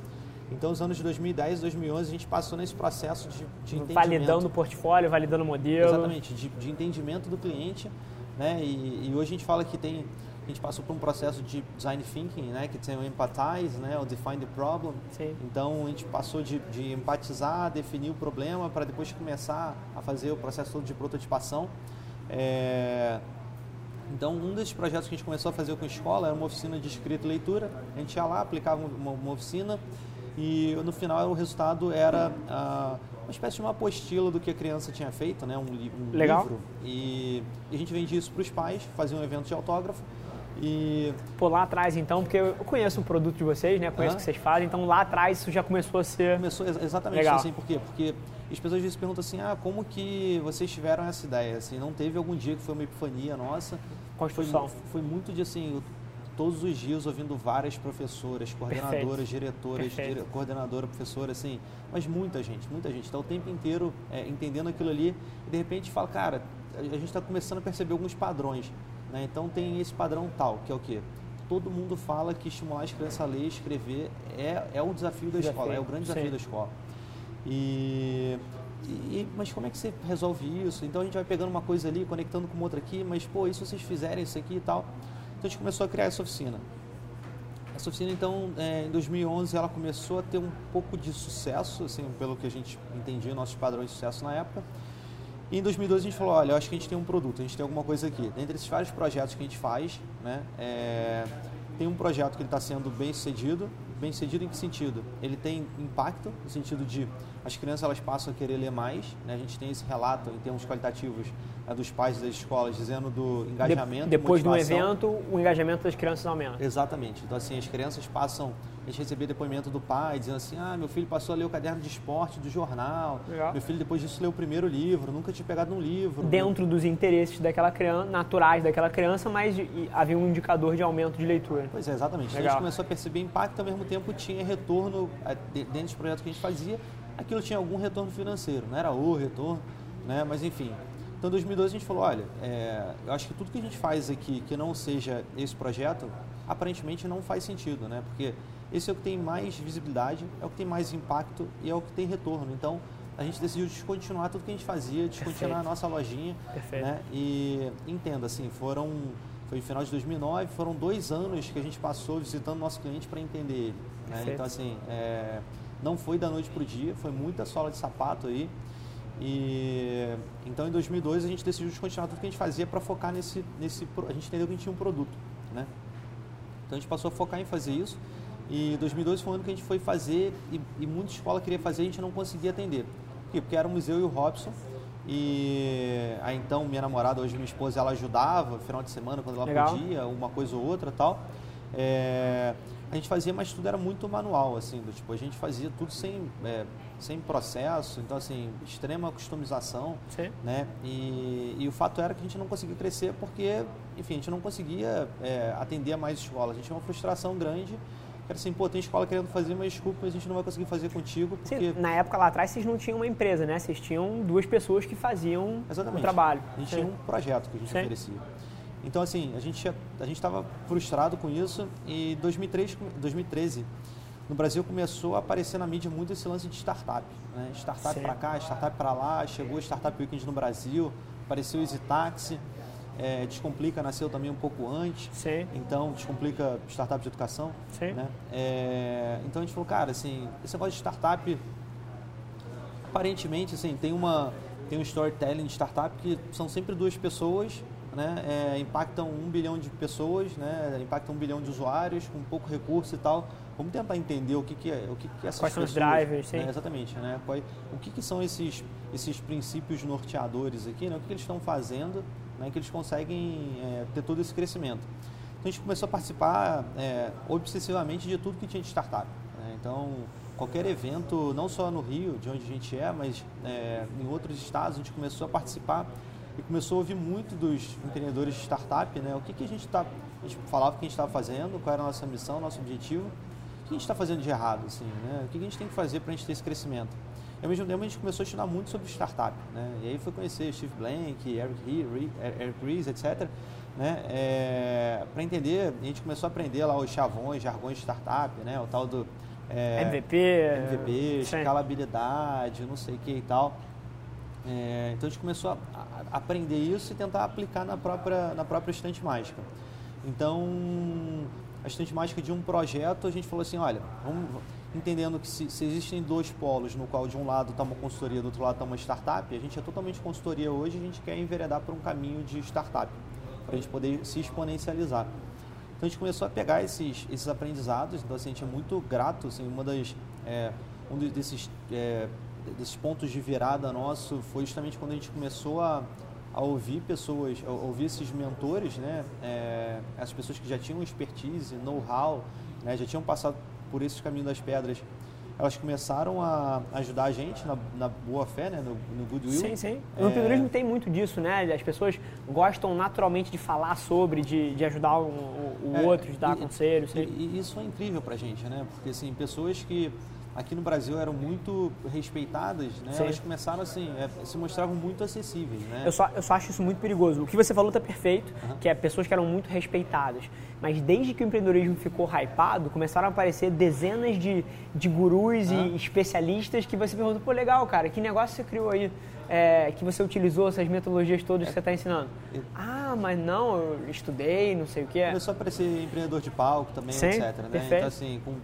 Então, os anos de 2010 e 2011, a gente passou nesse processo de, de entendimento. Validando o portfólio, validando o modelo. Exatamente, de, de entendimento do cliente. Né? E, e, hoje a gente fala que tem, a gente passou por um processo de design thinking, né? que tem o empathize, né? o define the problem. Sim. Então, a gente passou de, de empatizar, definir o problema, para depois começar a fazer o processo todo de prototipação. É... Então, um desses projetos que a gente começou a fazer com a escola era uma oficina de escrita e leitura. A gente ia lá, aplicava uma, uma oficina, e no final o resultado era ah, uma espécie de uma apostila do que a criança tinha feito, né? um, um Legal. livro. E, e, a gente vendia isso para os pais, fazia um evento de autógrafo. E... Pô, lá atrás então, porque eu conheço o produto de vocês, né? Conheço o que vocês fazem, então lá atrás isso já começou a ser. Começou exatamente Legal. assim, por quê? Porque as pessoas às vezes perguntam assim, ah, como que vocês tiveram essa ideia? Assim, não teve algum dia que foi uma epifania nossa? Construção. Foi, foi muito de assim, todos os dias ouvindo várias professoras, coordenadoras, Perfeito. diretoras, dire... coordenadora, professora, assim, mas muita gente, muita gente. Está o tempo inteiro é, entendendo aquilo ali e de repente fala, cara, a gente está começando a perceber alguns padrões. Né? Então tem esse padrão tal, que é o quê? Todo mundo fala que estimular as crianças a ler e escrever é, é o desafio da desafio. escola, é o grande desafio Sim. da escola. E, e, mas como é que você resolve isso? Então a gente vai pegando uma coisa ali, conectando com outra aqui, mas pô, e se vocês fizerem isso aqui e tal? Então a gente começou a criar essa oficina. Essa oficina, então, é, em 2011, ela começou a ter um pouco de sucesso, assim, pelo que a gente entendia, nossos padrões de sucesso na época. E em 2012 a gente falou, olha, eu acho que a gente tem um produto, a gente tem alguma coisa aqui. Dentre esses vários projetos que a gente faz, né, é, tem um projeto que está sendo bem sucedido. Bem sucedido em que sentido? Ele tem impacto, no sentido de as crianças elas passam a querer ler mais. Né? A gente tem esse relato em termos qualitativos né, dos pais das escolas dizendo do engajamento. De, depois do evento, o engajamento das crianças aumenta. Exatamente. Então, assim, as crianças passam. A gente recebeu depoimento do pai dizendo assim: ah, meu filho passou a ler o caderno de esporte do jornal. Legal. Meu filho, depois disso, leu o primeiro livro, nunca tinha pegado um livro. Dentro dos interesses daquela criança, naturais daquela criança, mas havia um indicador de aumento de leitura. Pois é, exatamente. Então, a gente começou a perceber impacto, ao mesmo tempo tinha retorno é, dentro dos projetos que a gente fazia. Aquilo tinha algum retorno financeiro, não era o retorno, né? mas enfim, então, em 2012 a gente falou, olha, é, eu acho que tudo que a gente faz aqui que não seja esse projeto, aparentemente não faz sentido, né? Porque esse é o que tem mais visibilidade, é o que tem mais impacto e é o que tem retorno. Então, a gente decidiu descontinuar tudo que a gente fazia, descontinuar Perfeito. a nossa lojinha, Perfeito. né? E entenda, assim, foram foi final de 2009, foram dois anos que a gente passou visitando nosso cliente para entender ele. Né? Então, assim, é, não foi da noite para o dia, foi muita sola de sapato aí. E então em 2002 a gente decidiu descontinuar tudo que a gente fazia para focar nesse nesse a gente entendeu que a gente tinha um produto, né? Então a gente passou a focar em fazer isso. E 2012 foi o ano que a gente foi fazer e, e muita escola queria fazer, a gente não conseguia atender. Por quê? Porque era o museu e o Robson. E aí então minha namorada, hoje minha esposa, ela ajudava final de semana quando ela Legal. podia, uma coisa ou outra, tal. é, a gente fazia, mas tudo era muito manual, assim, do, tipo, a gente fazia tudo sem, é, sem processo, então assim, extrema customização, Sim. né? E, e o fato era que a gente não conseguia crescer porque, enfim, a gente não conseguia é, atender a mais escolas, a gente tinha uma frustração grande, que era assim, pô, tem escola querendo fazer, mas desculpa, a gente não vai conseguir fazer contigo, porque... Sim, na época lá atrás vocês não tinham uma empresa, né? Vocês tinam duas pessoas que faziam Exatamente. o trabalho. A gente Sim. tinha um projeto que a gente Sim. oferecia. Então, assim, a gente a gente estava frustrado com isso e 2003, 2013 no Brasil começou a aparecer na mídia muito esse lance de startup, né? Startup para cá, startup para lá, chegou o Startup Weekend no Brasil, apareceu o Easy Taxi, é, Descomplica nasceu também um pouco antes. Sim, Então, Descomplica Startup de Educação. sim. Né? É, então a gente falou, cara, assim, esse negócio de startup, aparentemente, assim, tem uma tem um storytelling de startup que são sempre duas pessoas, né? É, impactam um bilhão de pessoas, né? Impactam um bilhão de usuários com pouco recurso e tal. Vamos tentar entender o que que é, o que que essas Quais são os pessoas- drivers, sim. né? Exatamente, né? Qual- o que que são esses esses princípios norteadores aqui, né? O que, que eles estão fazendo, né? Que eles conseguem é, ter todo esse crescimento. Então a gente começou a participar é, obsessivamente de tudo que tinha de startup. né? Então, qualquer evento, não só no Rio, de onde a gente é, mas é, em outros estados, a gente começou a participar e começou a ouvir muito dos empreendedores de startup, né? O que, que a gente está, a gente falava que a gente estava fazendo, qual era a nossa missão, nosso objetivo, o que a gente está fazendo de errado, assim, né? O que, que a gente tem que fazer para a gente ter esse crescimento. E ao mesmo tempo a gente começou a estudar muito sobre startup, né? E aí foi conhecer Steve Blank, Eric Ries, Eric Ries, etc. Né? para entender, a gente começou a aprender lá os chavões, jargões de startup, né? O tal do é, MVP. MVP, sim. escalabilidade, não sei o que e tal. É, então a gente começou a, a aprender isso e tentar aplicar na própria, na própria estante mágica. Então, a estante mágica de um projeto, a gente falou assim, olha, vamos, entendendo que se, se existem dois polos, no qual de um lado está uma consultoria, do outro lado está uma startup, a gente é totalmente consultoria hoje, a gente quer enveredar por um caminho de startup, para a gente poder se exponencializar. Então a gente começou a pegar esses, esses aprendizados, então assim, a gente é muito grato, assim, uma das, é, um de- desses, é, desses pontos de virada nosso foi justamente quando a gente começou a, a ouvir pessoas, a ouvir esses mentores, né, é, essas pessoas que já tinham expertise, know-how, né, já tinham passado por esse caminho das pedras, elas começaram a ajudar a gente na, na boa fé, né, no, no goodwill. Sim, sim. É, No empreendedorismo tem muito disso, né? As pessoas gostam naturalmente de falar sobre, de, de ajudar o, o É, outro, de dar e- conselhos. E, e isso é incrível pra gente, né? Porque assim, pessoas que aqui no Brasil eram muito respeitadas, né? Sim. Elas começaram assim, é, se mostravam muito acessíveis, né? Eu só, eu só acho isso muito perigoso. O que você falou tá perfeito, que é pessoas que eram muito respeitadas. Mas desde que o empreendedorismo ficou hypado, começaram a aparecer dezenas de, de gurus Aham. e especialistas que você pergunta, pô, legal, cara, que negócio você criou aí? É, que você utilizou essas metodologias todas que você está ensinando? É. Ah, mas não, eu estudei, não sei o que. Começou a aparecer empreendedor de palco também, Sim, etc. Né? perfeito. Então assim, com,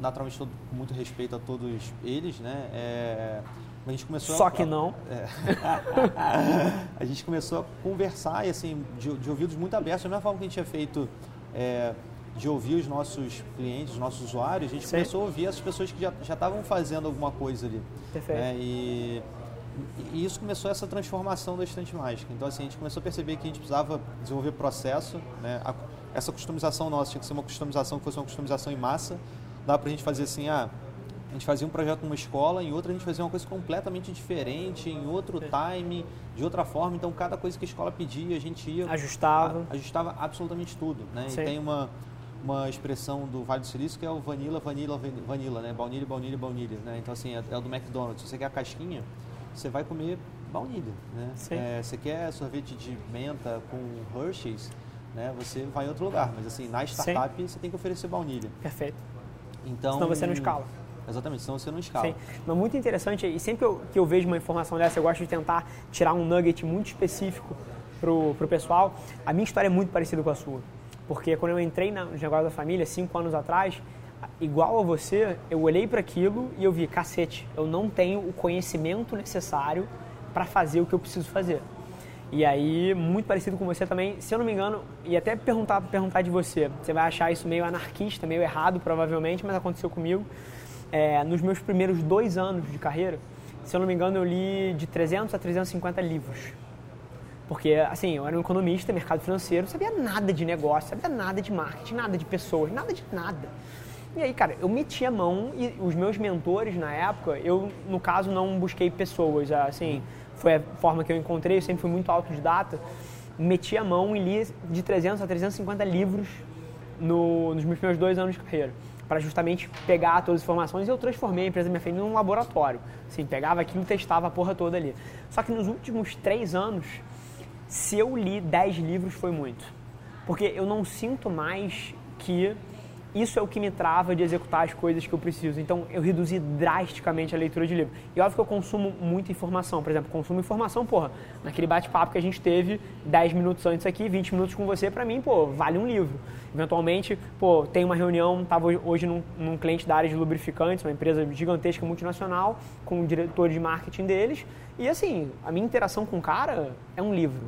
naturalmente todo, com muito respeito a todos eles, né? É, a gente começou Só a, que não. a gente começou a conversar e assim, de, de ouvidos muito abertos, da mesma forma que a gente tinha feito é, de ouvir os nossos clientes, os nossos usuários, a gente Sim. começou a ouvir essas pessoas que já já estavam fazendo alguma coisa ali. Perfeito. né? E, e isso começou essa transformação da estante mágica. Então assim, a gente começou a perceber que a gente precisava desenvolver processo, né? A- essa customização nossa tinha que ser uma customização que fosse uma customização em massa. Dá pra gente fazer assim, ah, a gente fazia um projeto numa escola, em outra a gente fazia uma coisa completamente diferente, em outro time, de outra forma. Então, cada coisa que a escola pedia, a gente ia... Ajustava. a- ajustava absolutamente tudo, né? Sim. E tem uma, uma expressão do Vale do Silício que é o vanilla, vanilla, van- vanilla, né? Baunilha, baunilha, baunilha, né? Então, assim, é, é o do McDonald's. Se você quer a casquinha, você vai comer baunilha, né? Sim. É, você quer sorvete de menta com Hershey's, né? Você vai em outro lugar. Mas, assim, na startup, você tem que oferecer baunilha. Perfeito. Então... Senão você não escala. Exatamente, senão você não escala. Sim, mas muito interessante, e sempre que eu, que eu vejo uma informação dessa, eu gosto de tentar tirar um nugget muito específico pro, pro pessoal. A minha história é muito parecida com a sua, porque quando eu entrei na- nos negócios da família, cinco anos atrás, igual a você, eu olhei para aquilo e eu vi, cacete, eu não tenho o conhecimento necessário para fazer o que eu preciso fazer. E aí, muito parecido com você também, se eu não me engano, e até perguntar, perguntar de você, você vai achar isso meio anarquista, meio errado provavelmente, mas aconteceu comigo. É, nos meus primeiros dois anos de carreira, se eu não me engano, eu li de 300 a 350 livros. Porque, assim, eu era um economista, mercado financeiro, sabia nada de negócio, sabia nada de marketing, nada de pessoas, nada de nada. E aí, cara, eu meti a mão e os meus mentores na época, eu, no caso, não busquei pessoas, assim, foi a forma que eu encontrei, eu sempre fui muito autodidata, meti a mão e li de 300 a 350 livros no, nos meus primeiros dois anos de carreira para justamente pegar todas as informações e eu transformei a empresa minha frente num laboratório. Assim, pegava aquilo e testava a porra toda ali. Só que nos últimos três anos, se eu li 10 livros foi muito. Porque eu não sinto mais que isso é o que me trava de executar as coisas que eu preciso. Então, eu reduzi drasticamente a leitura de livro. E óbvio que eu consumo muita informação. Por exemplo, consumo informação, porra, naquele bate-papo que a gente teve 10 minutos antes aqui, 20 minutos com você, para mim, pô, vale um livro. Eventualmente, pô, tem uma reunião, estava hoje num, num, cliente da área de lubrificantes, uma empresa gigantesca multinacional, com o diretor de marketing deles. E assim, a minha interação com o cara é um livro.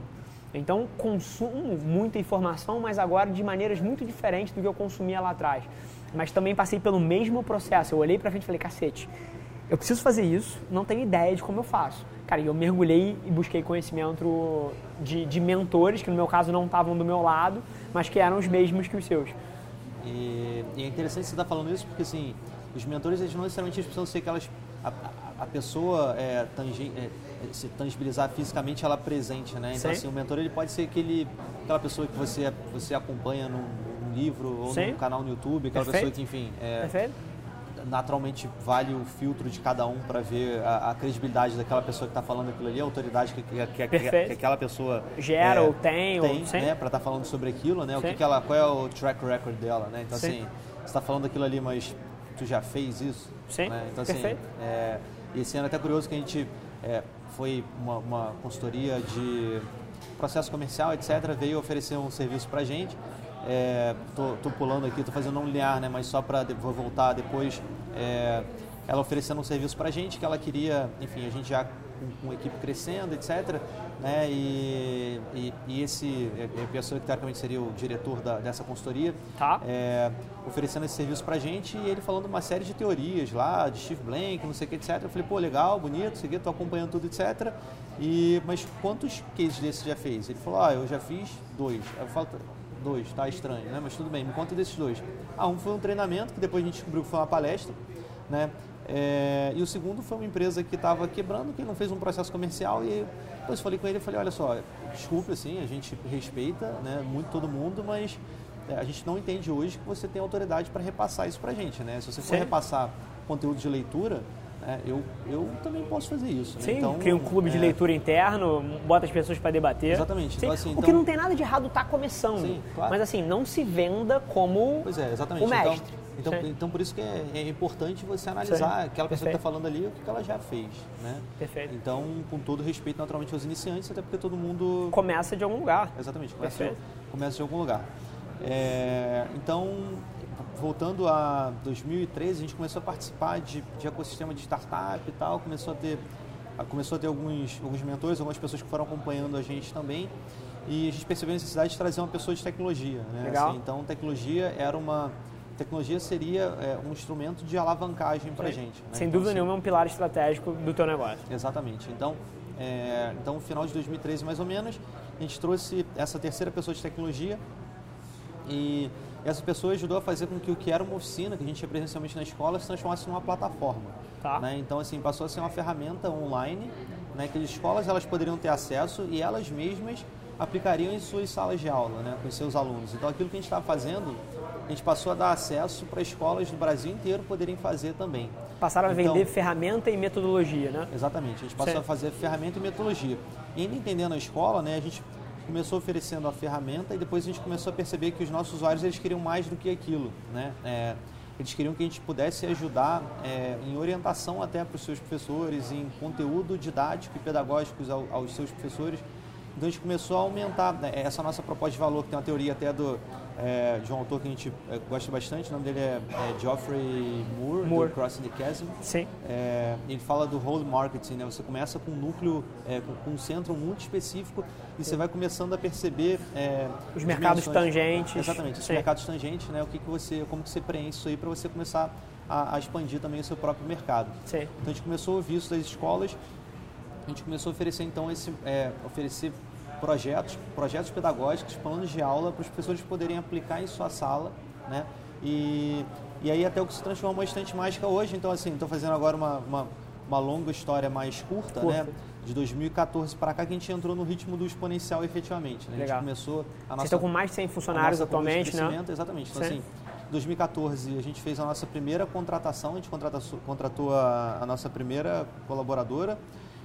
Então, consumo muita informação, mas agora de maneiras muito diferentes do que eu consumia lá atrás. Mas também passei pelo mesmo processo. Eu olhei para frente e falei, cacete, eu preciso fazer isso, não tenho ideia de como eu faço. Cara, eu mergulhei e busquei conhecimento de, de mentores, que no meu caso não estavam do meu lado, mas que eram os mesmos que os seus. E, e é interessante você estar tá falando isso, porque assim, os mentores, eles não necessariamente precisam ser aquelas... A, a, pessoa é, tangi, é, se tangibilizar fisicamente ela presente, né? Então, Sim. assim, o mentor ele pode ser aquele, aquela pessoa que você, você acompanha num, num livro ou Sim. num canal no YouTube, aquela Perfeito. pessoa que, enfim, é, naturalmente vale o filtro de cada um para ver a, a, credibilidade daquela pessoa que está falando aquilo ali, a autoridade que, que, que, que, que aquela pessoa gera é, ou tem, tem ou, né, para estar tá falando sobre aquilo, né? O que, que ela, qual é o track record dela, né? Então, Sim. assim, você está falando aquilo ali, mas tu já fez isso? Sim, né? Então, assim, Perfeito. É, e esse ano é até curioso que a gente é, foi uma, uma consultoria de processo comercial, etc., veio oferecer um serviço para a gente. É, pulando aqui, estou fazendo um linear, né, mas só para vou voltar depois. É, ela oferecendo um serviço para a gente que ela queria, enfim, a gente já com, com equipe crescendo, etc. Né? E, e, e esse, é, a pessoa que teoricamente seria o diretor da, dessa consultoria, tá. é, oferecendo esse serviço pra gente e ele falando uma série de teorias lá, de Steve Blank, não sei o que, etc. Eu falei, pô, legal, bonito, segui, tô acompanhando tudo, etc. E, mas quantos cases desses já fez? Ele falou, ah, eu já fiz dois. Eu falo, dois, tá estranho, né? Mas tudo bem, me conta desses dois. Ah, um foi um treinamento, que depois a gente descobriu que foi uma palestra, né? É, e o segundo foi uma empresa que estava quebrando, que não fez um processo comercial e depois falei com ele e falei, olha só, desculpe assim, a gente respeita né, muito todo mundo, mas é, a gente não entende hoje que você tem autoridade para repassar isso para a gente, né? Se você for Sim. repassar conteúdo de leitura, né, eu, eu também posso fazer isso. Né? Sim, então, cria um clube é... de leitura interno, bota as pessoas para debater. Exatamente. Então, assim, então... O que então não tem nada de errado tá começando. Sim, claro. Mas assim, não se venda como pois é, exatamente. o então, mestre. Então, então, então por isso que é, é importante você analisar Sim. aquela pessoa tá Perfeito. que está falando ali, o que ela já fez. Né? Perfeito. Então, com todo respeito naturalmente aos iniciantes, até porque todo mundo... Começa de algum lugar. Exatamente, começa, começa de algum lugar. É, então, voltando a 2013, a gente começou a participar de, de ecossistema de startup e tal, começou a ter, começou a ter alguns, alguns mentores, algumas pessoas que foram acompanhando a gente também, e a gente percebeu a necessidade de trazer uma pessoa de tecnologia. Né? Legal. Assim, então, tecnologia era uma tecnologia seria é, um instrumento de alavancagem para a gente. Né? Sem então, dúvida assim, nenhuma, é um pilar estratégico do teu negócio. Exatamente. Então, é, então, final de 2013, mais ou menos, a gente trouxe essa terceira pessoa de tecnologia e essa pessoa ajudou a fazer com que o que era uma oficina, que a gente tinha presencialmente na escola, se transformasse numa plataforma. Tá. Né? Então, assim, passou a ser uma ferramenta online né, que as escolas elas poderiam ter acesso e elas mesmas aplicariam em suas salas de aula, né, com seus alunos. Então, aquilo que a gente estava fazendo, a gente passou a dar acesso para escolas do Brasil inteiro poderem fazer também. Passaram a vender então, ferramenta e metodologia, né? Exatamente, a gente passou Sim. a fazer ferramenta e metodologia. E ainda entendendo a escola, né, a gente começou oferecendo a ferramenta e depois a gente começou a perceber que os nossos usuários eles queriam mais do que aquilo, né? É, eles queriam que a gente pudesse ajudar é, em orientação até para os seus professores, em conteúdo didático e pedagógico ao, aos seus professores. Então a gente começou a aumentar né, essa nossa proposta de valor, que tem uma teoria até do, é, de um autor que a gente é, gosta bastante, o nome dele é, é Geoffrey Moore, Moore, do Crossing the Chasm. Sim. É, ele fala do whole marketing, né? Você começa com um núcleo, é, com, com, um centro muito específico e você vai começando a perceber é, os mercados tangentes. Exatamente, os Sim. mercados tangentes, né? O que, que você, como que você preenche isso aí para você começar a, a, expandir também o seu próprio mercado. Sim. Então a gente começou a ouvir isso das escolas, a gente começou a oferecer então esse, oferecer projetos, projetos pedagógicos, planos de aula para os professores poderem aplicar em sua sala, né? E, e aí até o que se transformou em estante mágica hoje. Então, assim, estou fazendo agora uma, uma, uma, longa história mais curta, né? curta. né? De 2014 para cá que a gente entrou no ritmo do exponencial efetivamente. Né? A gente começou a nossa, Vocês estão com mais de 100 funcionários atualmente, né? Exatamente. Então, Sim. assim, 2014 a gente fez a nossa primeira contratação, a gente contratou, contratou a, a nossa primeira colaboradora.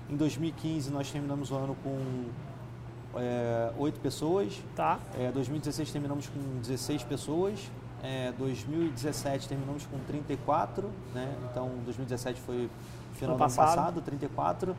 Em 2015 nós terminamos o ano com é, 8 pessoas. Tá. É, 2016 terminamos com 16 pessoas. É, 2017 terminamos com 34, né? Então 2017 foi final do ano passado. passado, 34.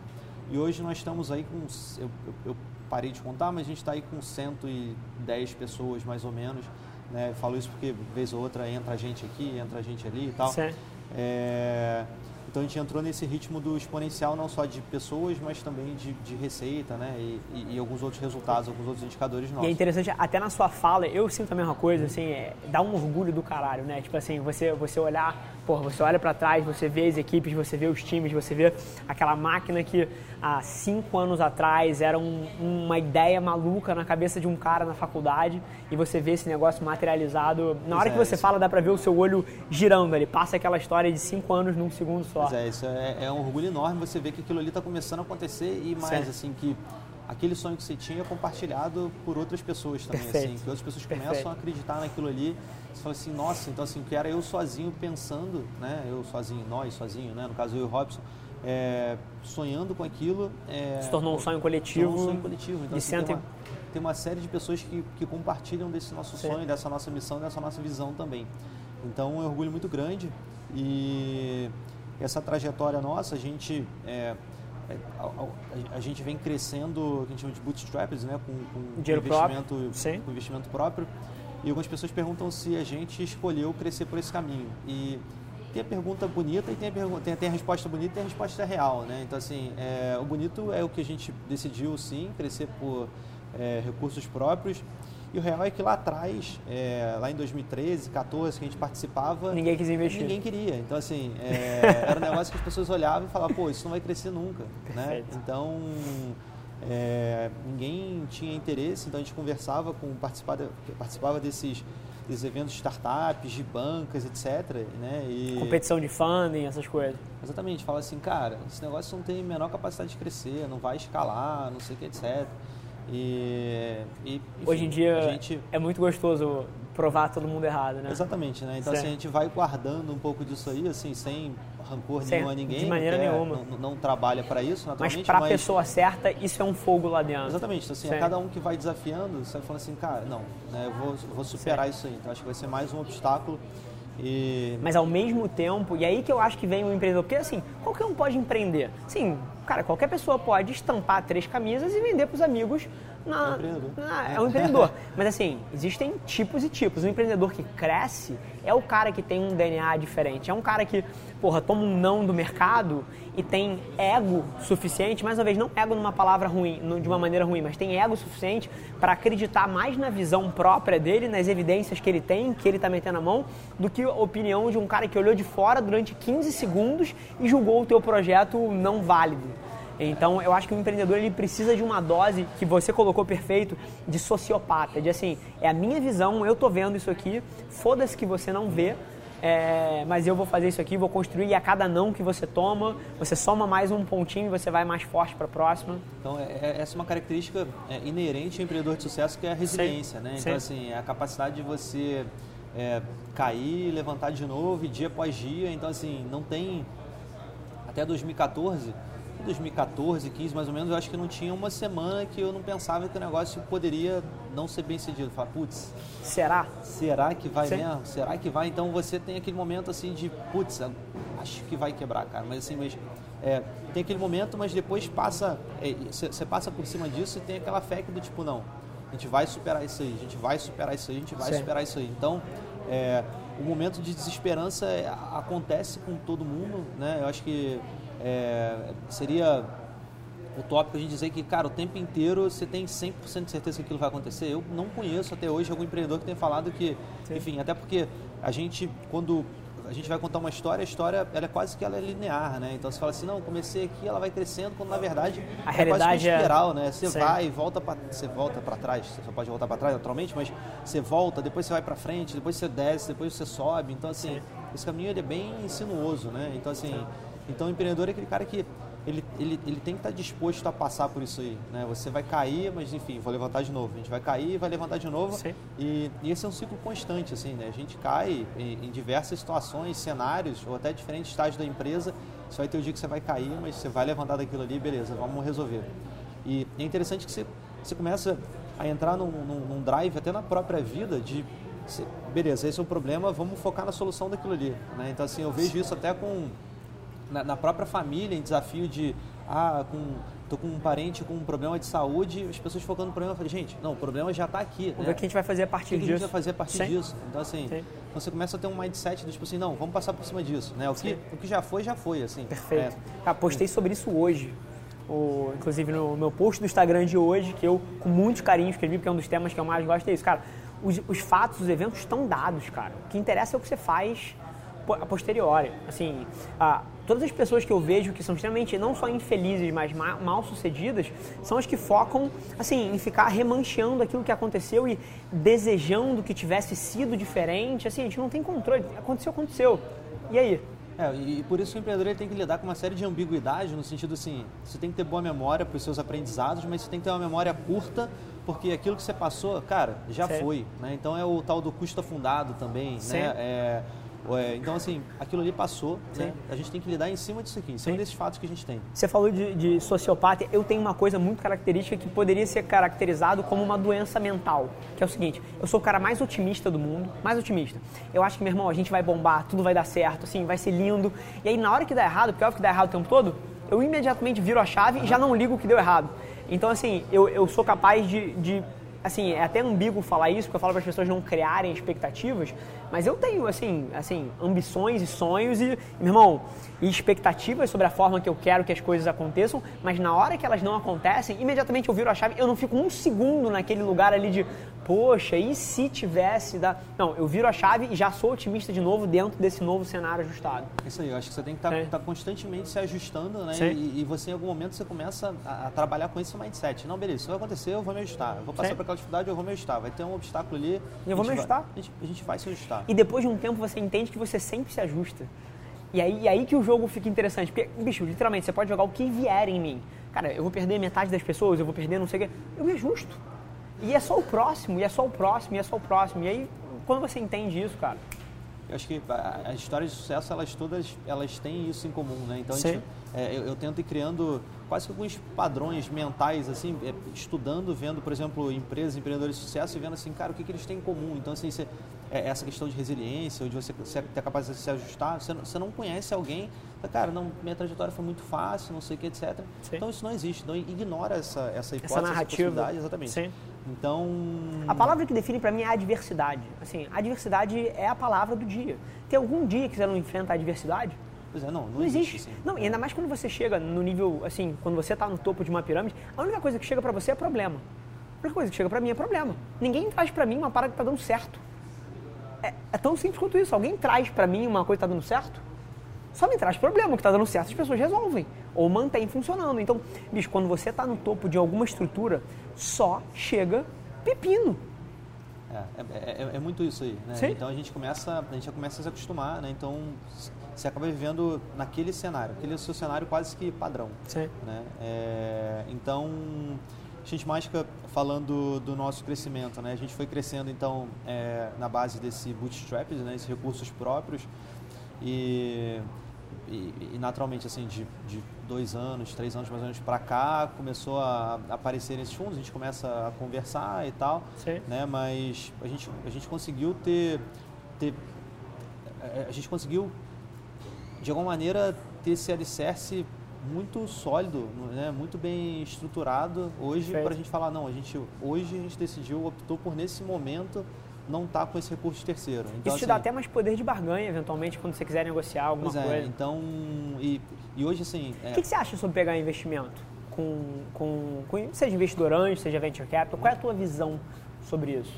E hoje nós estamos aí com. Eu, eu, eu parei de contar, mas a gente está aí com 110 pessoas mais ou menos. Né? Falo isso porque, vez ou outra, entra a gente aqui, entra a gente ali e tal. Certo. É, então a gente entrou nesse ritmo do exponencial, não só de pessoas, mas também de, de receita, né? E, e, e, alguns outros resultados, alguns outros indicadores nossos. E é interessante, até na sua fala, eu sinto a mesma coisa, assim, é, dá um orgulho do caralho, né? Tipo assim, você, você olhar Porra, você olha para trás, você vê as equipes, você vê os times, você vê aquela máquina que há cinco anos atrás era um, uma ideia maluca na cabeça de um cara na faculdade e você vê esse negócio materializado. Na hora é, que você isso. fala, dá para ver o seu olho girando ali, passa aquela história de cinco anos num segundo só. Pois é, isso é, é um orgulho enorme você ver que aquilo ali está começando a acontecer e mais, certo. assim, que aquele sonho que você tinha é compartilhado por outras pessoas também, assim, Perfeito. assim, que outras pessoas Perfeito. começam a acreditar naquilo ali. Você fala assim, nossa, então assim, que era eu sozinho pensando, né? Eu sozinho, nós sozinho, né? No caso eu e o Robson, é, sonhando com aquilo. É, Se tornou um sonho coletivo. um sonho coletivo. Então, assim, tem, uma, tem, uma, série de pessoas que, que compartilham desse nosso Sim. sonho, dessa nossa missão, dessa nossa visão também. Então é um orgulho muito grande e essa trajetória nossa, a gente é, é, a, a, gente vem crescendo, o que a gente chama de bootstraps, né, com, com investimento, próprio. com investimento próprio. E algumas pessoas perguntam se a gente escolheu crescer por esse caminho. E tem a pergunta bonita e tem a, pergunta, tem, tem a resposta bonita e tem a resposta real, né? Então, assim, é, o bonito é o que a gente decidiu, sim, crescer por é, recursos próprios. E o real é que lá atrás, é, lá em 2013, 2014, que a gente participava... Ninguém quis investir. Ninguém queria. Então, assim, é, era um negócio que as pessoas olhavam e falavam, pô, isso não vai crescer nunca, né? Então, é, ninguém tinha interesse, então a gente conversava com... Participava, participava desses, desses eventos de startups, de bancas, etc. Né? E, Competição de funding, essas coisas. Exatamente. Fala assim, cara, esse negócio não tem a menor capacidade de crescer, não vai escalar, não sei o que, etc. E, e enfim, hoje em dia gente... é muito gostoso provar todo mundo errado, né? Exatamente, né? Então assim, a gente vai guardando um pouco disso aí, assim, sem rancor sem, nenhum a ninguém. De maneira é, nenhuma. Não, não, trabalha para isso, naturalmente. Mas para a pessoa certa, isso é um fogo lá dentro. Exatamente. Então, assim, a cada um que vai desafiando, você vai falando assim, cara, não, né, eu, vou, vou superar isso aí. Então acho que vai ser mais um obstáculo. E... Mas ao mesmo tempo, e aí que eu acho que vem o empreendedor, porque assim, qualquer um pode empreender. Sim, cara, qualquer pessoa pode estampar três camisas e vender para os amigos. Na, é, na, é um empreendedor. Mas assim, existem tipos e tipos. O empreendedor que cresce é o cara que tem um DNA diferente. É um cara que, porra, toma um não do mercado e tem ego suficiente, mais uma vez, não ego numa palavra ruim, de uma maneira ruim, mas tem ego suficiente para acreditar mais na visão própria dele, nas evidências que ele tem, que ele está metendo a mão, do que a opinião de um cara que olhou de fora durante 15 segundos e julgou o teu projeto não válido. Então, eu acho que o empreendedor ele precisa de uma dose que você colocou perfeito de sociopata, de assim, é a minha visão, eu tô vendo isso aqui, foda-se que você não vê, é, mas eu vou fazer isso aqui, vou construir e a cada não que você toma, você soma mais um pontinho e você vai mais forte para a próxima. Então, é, é, essa é uma característica é, inerente ao empreendedor de sucesso que é a resiliência, Sim. né? Então, Sim. assim, é a capacidade de você é, cair, levantar de novo, dia após dia. Então, assim, não tem. Até 2014 2014, 15 mais ou menos, eu acho que não tinha uma semana que eu não pensava que o negócio poderia não ser bem sucedido. Falar, putz, será? Será que vai Sim. mesmo? Será que vai? Então você tem aquele momento assim de, putz, acho que vai quebrar, cara. Mas assim, mas, é, tem aquele momento, mas depois passa, você é, passa por cima disso e tem aquela fé que do tipo, não, a gente vai superar isso aí, a gente vai superar isso aí, a gente vai Sim. superar isso aí. Então, é, o momento de desesperança é, acontece com todo mundo, né? Eu acho que é, seria utópico a gente dizer que, cara, o tempo inteiro você tem 100% de certeza que aquilo vai acontecer. Eu não conheço até hoje algum empreendedor que tenha falado que, Sim. enfim, até porque a gente, quando a gente vai contar uma história, a história ela é quase que ela é linear, né? Então você fala assim, não, comecei aqui, ela vai crescendo, quando na verdade a é realidade quase uma é- espiral, né? Você Sim. vai e volta para você volta para trás, você só pode voltar para trás naturalmente, mas você volta, depois você vai para frente, depois você desce, depois você sobe. Então assim, Sim. esse caminho ele é bem sinuoso, né? Então assim, então o empreendedor é aquele cara que ele, ele, ele tem que estar disposto a passar por isso aí, né? Você vai cair, mas enfim, vou levantar de novo. A gente vai cair, vai levantar de novo. E, e esse é um ciclo constante, assim, né? A gente cai em, em diversas situações, cenários, ou até diferentes estágios da empresa. Você vai ter o dia que você vai cair, mas você vai levantar daquilo ali, beleza, vamos resolver. E é interessante que você, você começa a entrar num, num, num drive, até na própria vida, de beleza, esse é o problema, vamos focar na solução daquilo ali. Né? Então, assim, eu vejo isso até com na, na própria família, em desafio de, ah, com, tô com um parente com um problema de saúde, as pessoas focando no problema, eu falei, gente, não, o problema já está aqui. Né? o que a gente vai fazer a O partir que, que a gente disso. vai fazer a partir Sim. disso? Então, assim, Sim. você começa a ter um mindset do tipo assim, não, vamos passar por cima disso. Né? O, que, o que já foi, já foi. Assim. Perfeito. É, Cara, postei sobre isso hoje. O, inclusive no meu post do Instagram de hoje, que eu com muito carinho escrevi, porque é um dos temas que eu mais gosto, é isso. Cara, os, os fatos, os eventos estão dados, cara. O que interessa é o que você faz a posteriori. Assim, ah, todas as pessoas que eu vejo que são extremamente, não só infelizes, mas ma- mal sucedidas, são as que focam, assim, em ficar remancheando aquilo que aconteceu e desejando que tivesse sido diferente. Assim, a gente não tem controle. Aconteceu, aconteceu. E aí? É, e, por isso o empreendedor tem que lidar com uma série de ambiguidades, no sentido assim, você tem que ter boa memória para os seus aprendizados, mas você tem que ter uma memória curta, porque aquilo que você passou, cara, já foi. Né? Então é o tal do custo afundado também. Sim. Né? É, é, então, assim, aquilo ali passou, Sim. né? a gente tem que lidar em cima disso aqui, em cima Sim. desses fatos que a gente tem. Você falou de, de sociopata. Eu tenho uma coisa muito característica que poderia ser caracterizado como uma doença mental, que é o seguinte: eu sou o cara mais otimista do mundo, mais otimista. Eu acho que meu irmão, a gente vai bombar, tudo vai dar certo, assim, vai ser lindo. E aí na hora que dá errado, porque é óbvio que dá errado o tempo todo, eu imediatamente viro a chave e já não ligo o que deu errado. Então assim, eu, eu sou capaz de, de assim, é até ambíguo falar isso, porque eu falo para as pessoas não criarem expectativas, mas eu tenho, assim, assim ambições e sonhos e, meu irmão, e expectativas sobre a forma que eu quero que as coisas aconteçam, mas na hora que elas não acontecem, imediatamente eu viro a chave, eu não fico um segundo naquele lugar ali de, poxa, e se tivesse da... Não, eu viro a chave e já sou otimista de novo dentro desse novo cenário ajustado. Isso aí, eu acho que você tem que estar Sim. constantemente se ajustando, né? E, e você, em algum momento, você começa a, a trabalhar com esse mindset. Não, beleza, isso vai acontecer, eu vou me ajustar. Eu vou passar Sim. por aquela dificuldade, eu vou me ajustar. Vai ter um obstáculo ali. Eu vou me gente vai- ajustar. A gente, a gente vai se ajustar. E depois de um tempo você entende que você sempre se ajusta. E aí, e aí que o jogo fica interessante. Porque, bicho, literalmente, você pode jogar o que vier em mim. Cara, eu vou perder metade das pessoas, eu vou perder não sei o quê. Eu me ajusto. E é só o próximo, e é só o próximo, e é só o próximo. E aí, quando você entende isso, cara. Eu acho que a- as histórias de sucesso, elas todas, elas têm isso em comum, né? Então, gente, é, eu, eu tento ir criando quase que alguns padrões mentais, assim, é, estudando, vendo, por exemplo, empresas, empreendedores de sucesso e vendo assim, cara, o que, que eles têm em comum. Então, assim, você, essa questão de resiliência, ou de você ter a capacidade de se ajustar, você não, você não conhece alguém, cara, não, minha trajetória foi muito fácil, não sei o que, etc. Sim. Então, isso não existe. Então, ignora essa, essa hipótese, Essa narrativa. possibilidade, exatamente. Sim. Então... A palavra que define pra mim é adversidade. Assim, adversidade é a palavra do dia. Tem algum dia que você não enfrenta a adversidade? Pois é, não, não, Não existe. assim. Não, e ainda mais quando você chega no nível, assim, quando você está no topo de uma pirâmide, a única coisa que chega pra você é problema. A única coisa que chega pra mim é problema. Ninguém traz pra mim uma parada que tá dando certo. É, é tão simples quanto isso. Alguém traz pra mim uma coisa que tá dando certo? Só me traz problema, o que tá dando certo as pessoas resolvem. Ou mantém funcionando. Então, bicho, quando você tá no topo de alguma estrutura, só chega pepino. É, é, é- é muito isso aí, né? Então a gente começa, a gente já começa a se acostumar, né? Então você acaba vivendo naquele cenário, aquele é o seu cenário quase que padrão, Sim. né? É, então gente mágica falando do nosso crescimento, né? A gente foi crescendo então é, na base desse bootstrap, né? Esses recursos próprios e, e, e naturalmente assim de, de dois anos, três anos mais ou menos para cá começou a aparecer esses fundos, a gente começa a conversar e tal Sim. né? Mas a gente, a gente conseguiu ter, ter a- a gente conseguiu de alguma maneira ter esse alicerce muito sólido, né? Muito bem estruturado hoje para a gente falar não, a gente hoje a gente decidiu optou por nesse momento não estar com esse recurso terceiro. Então, Isso te dá assim, até mais poder de barganha, eventualmente, quando você quiser negociar alguma é, coisa. então e, e hoje assim é, O que, que você acha sobre pegar investimento? Com, com, com- seja investidor anjo, seja venture capital, qual é a tua visão sobre isso?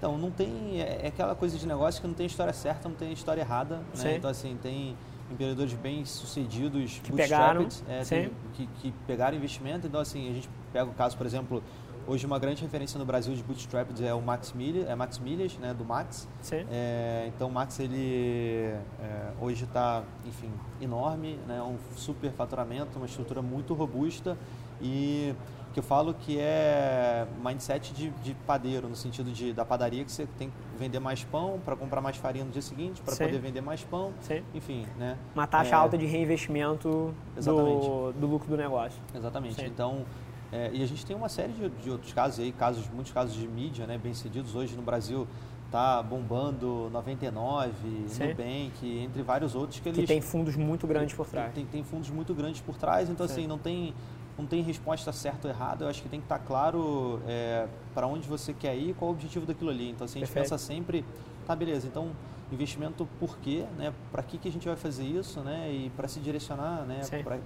Então, não tem. É, é aquela coisa de negócio que não tem história certa, não tem história errada. Né? Então, assim, tem empreendedores bem sucedidos, que pegaram, é, tem, que, que, pegaram investimento. Então, assim, a gente pega o caso, por exemplo, hoje uma grande referência no Brasil de bootstrapped é o Max Milhas, é Max Milhas, né, do Max. É, então, o Max ele é, hoje está, enfim, enorme, né, um super faturamento, uma estrutura muito robusta e que eu falo que é mindset de, de, padeiro, no sentido de, da padaria, que você tem que vender mais pão para comprar mais farinha no dia seguinte, para poder vender mais pão, Sim. enfim. Né? Uma taxa é, alta de reinvestimento do, do, lucro do negócio. Exatamente. Sim. Então, é, e a gente tem uma série de, de, outros casos aí, casos, muitos casos de mídia né, bem cedidos hoje no Brasil tá bombando 99, Sim. Nubank, entre vários outros que eles... Que tem fundos muito grandes por trás. Tem, tem, fundos muito grandes por trás, então Sim. assim, não tem não tem resposta certa ou errada, eu acho que tem que estar claro é, para onde você quer ir, qual o objetivo daquilo ali. Então, a gente Perfeito. pensa sempre, tá, beleza, então investimento por quê, né? Para que, que a gente vai fazer isso, né? E para se direcionar, né?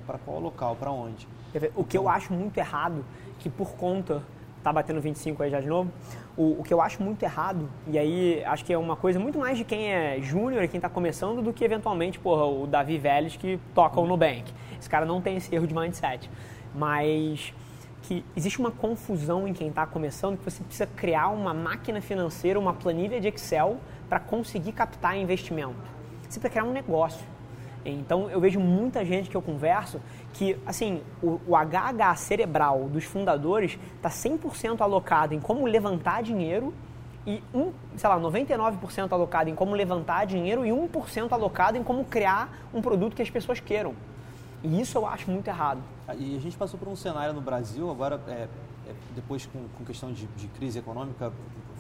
Para qual local, para onde. O que eu então acho muito errado, que por conta tá batendo 25 aí já de novo. O, o, que eu acho muito errado, e aí acho que é uma coisa muito mais de quem é júnior e quem está começando do que eventualmente, porra, o Davi Vélez que toca o Nubank. Esse cara não tem esse erro de mindset mas que existe uma confusão em quem está começando que você precisa criar uma máquina financeira, uma planilha de Excel para conseguir captar investimento. Você precisa criar um negócio. Então eu vejo muita gente que eu converso que assim o, o HH cerebral dos fundadores está 100% alocado em como levantar dinheiro e um, sei lá, 99% alocado em como levantar dinheiro e 1% alocado em como criar um produto que as pessoas queiram. E isso eu acho muito errado. Ah, e a gente passou por um cenário no Brasil, agora, é, é, depois com, com questão de, de, crise econômica,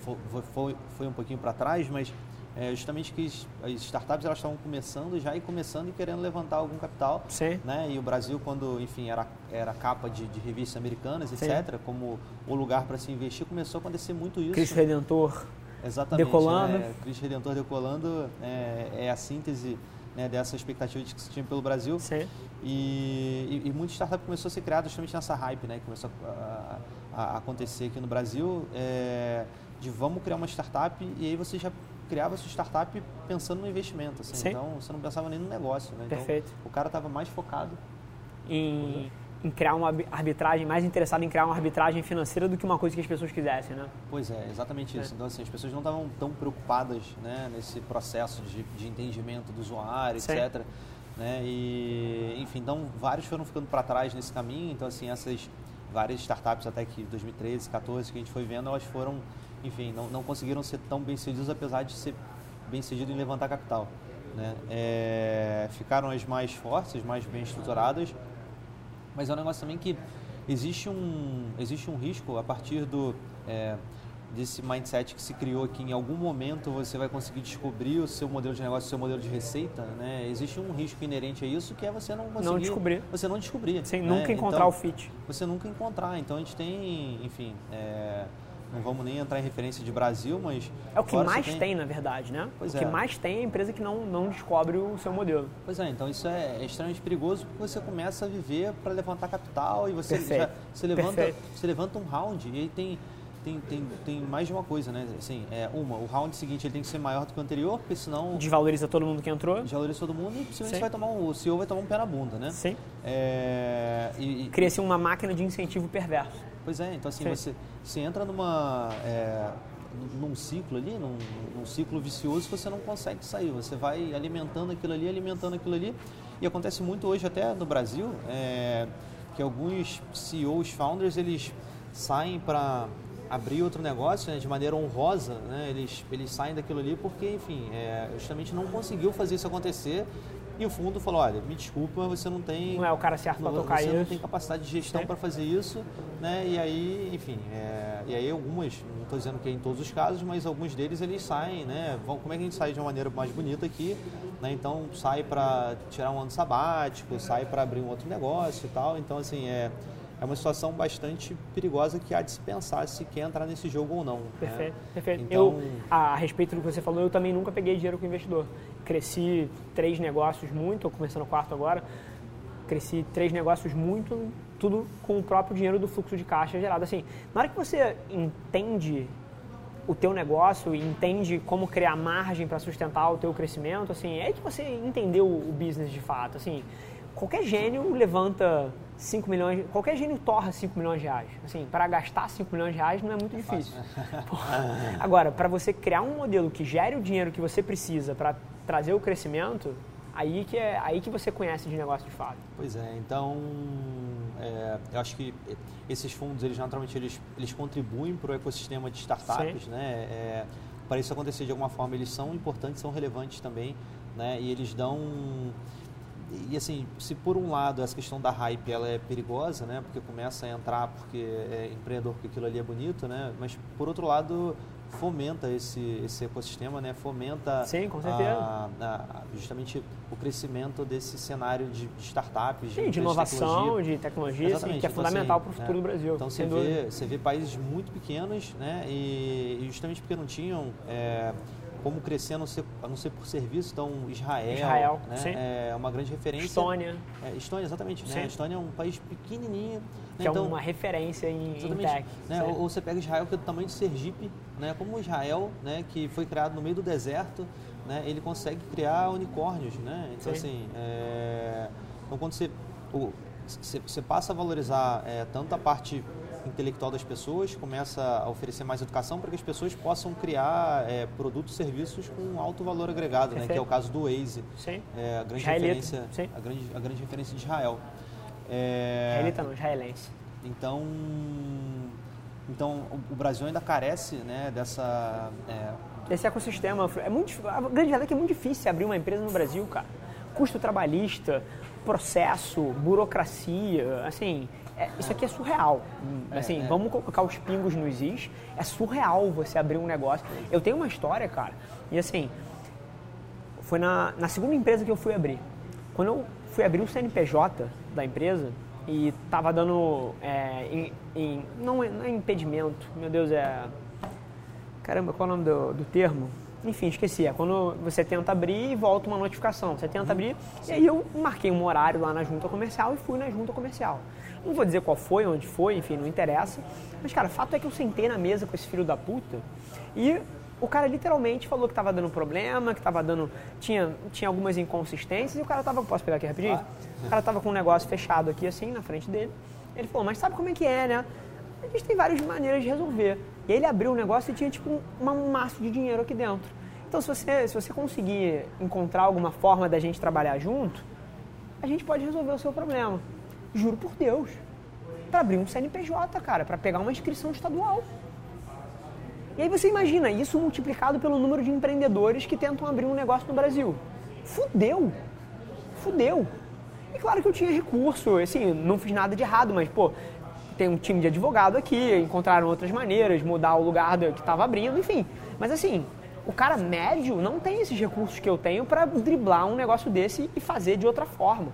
foi, foi, foi um pouquinho para trás, mas é, justamente que as startups elas estavam começando já e começando e querendo levantar algum capital. Sim. Né? E o Brasil, quando, enfim, era, era capa de, de revistas americanas, Sim. etc., como o lugar para se investir, começou a acontecer muito isso. Cristo Redentor Exatamente, decolando. Né? Cristo Redentor decolando é, é a síntese né, dessa expectativa de que se tinha pelo Brasil. Sim. E, e, e muita startup começou a ser criada justamente nessa hype, né, que começou a, a, a acontecer aqui no Brasil, é, de vamos criar uma startup e aí você já criava sua startup pensando no investimento, assim, então você não pensava nem no negócio, né? Então, Perfeito. o cara estava mais focado em em criar uma arbitragem, mais interessado em criar uma arbitragem financeira do que uma coisa que as pessoas quisessem, né? Pois é, exatamente isso. É. Então, assim, as pessoas não estavam tão preocupadas né, nesse processo de, de entendimento do usuário, Sim. etc. Né? E, enfim, então, vários foram ficando para trás nesse caminho. Então, assim, essas várias startups até que 2013, 2014 que a gente foi vendo, elas foram, enfim, não, não conseguiram ser tão bem-sucedidas, apesar de ser bem-sucedido em levantar capital. Né? É, ficaram as mais fortes, as mais bem estruturadas, mas é um negócio também que existe um, existe um risco a partir do, é, desse mindset que se criou que em algum momento você vai conseguir descobrir o seu modelo de negócio, o seu modelo de receita, né? Existe um risco inerente a isso que é você não conseguir... Não descobrir. Você não descobrir. Sem né? nunca encontrar então, o fit. Você nunca encontrar. Então a gente tem, enfim... É, não vamos nem entrar em referência de Brasil, mas. É o que mais tem... tem... na verdade, né? Pois o é. que mais tem é a empresa que não, não descobre o seu modelo. Pois é, então isso é, é extremamente perigoso porque você começa a viver para levantar capital e você, já, você, levanta, você levanta um round e aí tem. Tem, tem, tem mais de uma coisa, né? Assim, é, uma, o round seguinte ele tem que ser maior do que o anterior, porque senão. Desvaloriza todo mundo que entrou. Desvaloriza todo mundo e possivelmente vai tomar um, o CEO vai tomar um pé na bunda, né? Sim. É, e, Cria-se uma máquina de incentivo perverso. Pois é, então assim, você, você entra numa, é, num ciclo ali, num, num, ciclo vicioso que você não consegue sair. Você vai alimentando aquilo ali, alimentando aquilo ali. E acontece muito hoje até no Brasil, é, que alguns CEOs, founders, eles saem para abrir outro negócio né, de maneira honrosa, né, eles, eles saem daquilo ali porque, enfim, é, justamente não conseguiu fazer isso acontecer e o fundo falou, olha, me desculpa, mas você não tem... Não é o cara certo para tocar você isso. Você não tem capacidade de gestão para fazer isso, né? E aí, enfim, é, e aí algumas, não estou dizendo que é em todos os casos, mas alguns deles eles saem, né? Vão, como é que a gente sai de uma maneira mais bonita aqui, né? Então sai para tirar um ano sabático, sai para abrir um outro negócio e tal. Então, assim, é é uma situação bastante perigosa que há de se pensar se quer entrar nesse jogo ou não. Perfeito, né? perfeito. Então... Eu, a, a, respeito do que você falou, eu também nunca peguei dinheiro com investidor. Cresci três negócios muito, estou começando o quarto agora, cresci três negócios muito, tudo com o próprio dinheiro do fluxo de caixa gerado. Assim, na hora que você entende o teu negócio e entende como criar margem para sustentar o teu crescimento, assim, é que você entendeu o business de fato, assim, qualquer gênio levanta 5 milhões, qualquer gênio torra 5 milhões de reais. Assim, para gastar 5 milhões de reais não é muito difícil. Agora, para você criar um modelo que gere o dinheiro que você precisa para trazer o crescimento, aí que é aí que você conhece de negócio de fato. Pois é, então é, eu acho que esses fundos eles naturalmente eles, eles contribuem para o ecossistema de startups, Sim. né? É, para isso acontecer de alguma forma eles são importantes, são relevantes também, né? E eles dão e assim, se por um lado essa questão da hype ela é perigosa, né? Porque começa a entrar porque é empreendedor porque aquilo ali é bonito, né? Mas por outro lado fomenta esse, esse ecossistema, né? Fomenta Sim, com certeza. A, a, justamente o crescimento desse cenário de, de startups, Sim, de, de inovação, de tecnologia, assim, que é então, fundamental assim, para o futuro é, do Brasil. Então você vê, você vê países muito pequenos, né? E, e justamente porque não tinham é, como crescer a não ser, a não ser por serviço. Então, Israel, Israel né? é uma grande referência. Estônia. É, Estônia, exatamente. Né? Estônia é um país pequenininho. Né? Que então, é uma referência em, em tech. Né? Ou, ou, você pega Israel, que é do tamanho de Sergipe, né? como Israel, né? que foi criado no meio do deserto, né? ele consegue criar unicórnios. Né? Então, Sim. assim, é... então, quando você, você, você passa a valorizar é, tanto a parte intelectual das pessoas, começa a oferecer mais educação para que as pessoas possam criar é, produtos e serviços com alto valor agregado, né, que é o caso do Waze. Sim. É, a, grande referência, Sim. A, grande, a grande referência de Israel. É, Israelita não, israelense. Então, então o Brasil ainda carece né, dessa... É, Esse ecossistema. É muito, a grande verdade é que é muito difícil abrir uma empresa no Brasil, cara. Custo trabalhista, processo, burocracia, assim, é, isso aqui é surreal. É, assim, é. vamos colocar os pingos nos is. É surreal você abrir um negócio. Eu tenho uma história, cara, e assim, foi na, na segunda empresa que eu fui abrir. Quando eu fui abrir o CNPJ da empresa e tava dando. É, em, em, não, é, não é impedimento, meu Deus, é. Caramba, qual é o nome do, do termo? enfim, esqueci. É quando você tenta abrir e volta uma notificação. Você tenta uhum. abrir, Sim. e aí eu marquei um horário lá na junta comercial e fui na junta comercial. Não vou dizer qual foi, onde foi, enfim, não interessa. Mas, cara, fato é que eu sentei na mesa com esse filho da puta e o cara literalmente falou que tava dando problema, que tava dando. Tinha, tinha algumas inconsistências e o cara tava. Posso pegar aqui rapidinho? O cara tava com um negócio fechado aqui, assim, na frente dele. Ele falou, mas sabe como é que é, né? A gente tem várias maneiras de resolver. E aí ele abriu o negócio e tinha, tipo, um, um maço de dinheiro aqui dentro. Então, se você, se você conseguir encontrar alguma forma da gente trabalhar junto, a gente pode resolver o seu problema. Juro por Deus. Para abrir um CNPJ, cara, para pegar uma inscrição estadual. E aí você imagina isso multiplicado pelo número de empreendedores que tentam abrir um negócio no Brasil. Fudeu! Fudeu! E claro que eu tinha recurso, assim, não fiz nada de errado, mas, pô, tem um time de advogado aqui, encontraram outras maneiras, mudar o lugar que estava abrindo, enfim. Mas assim, o cara médio não tem esses recursos que eu tenho para driblar um negócio desse e fazer de outra forma.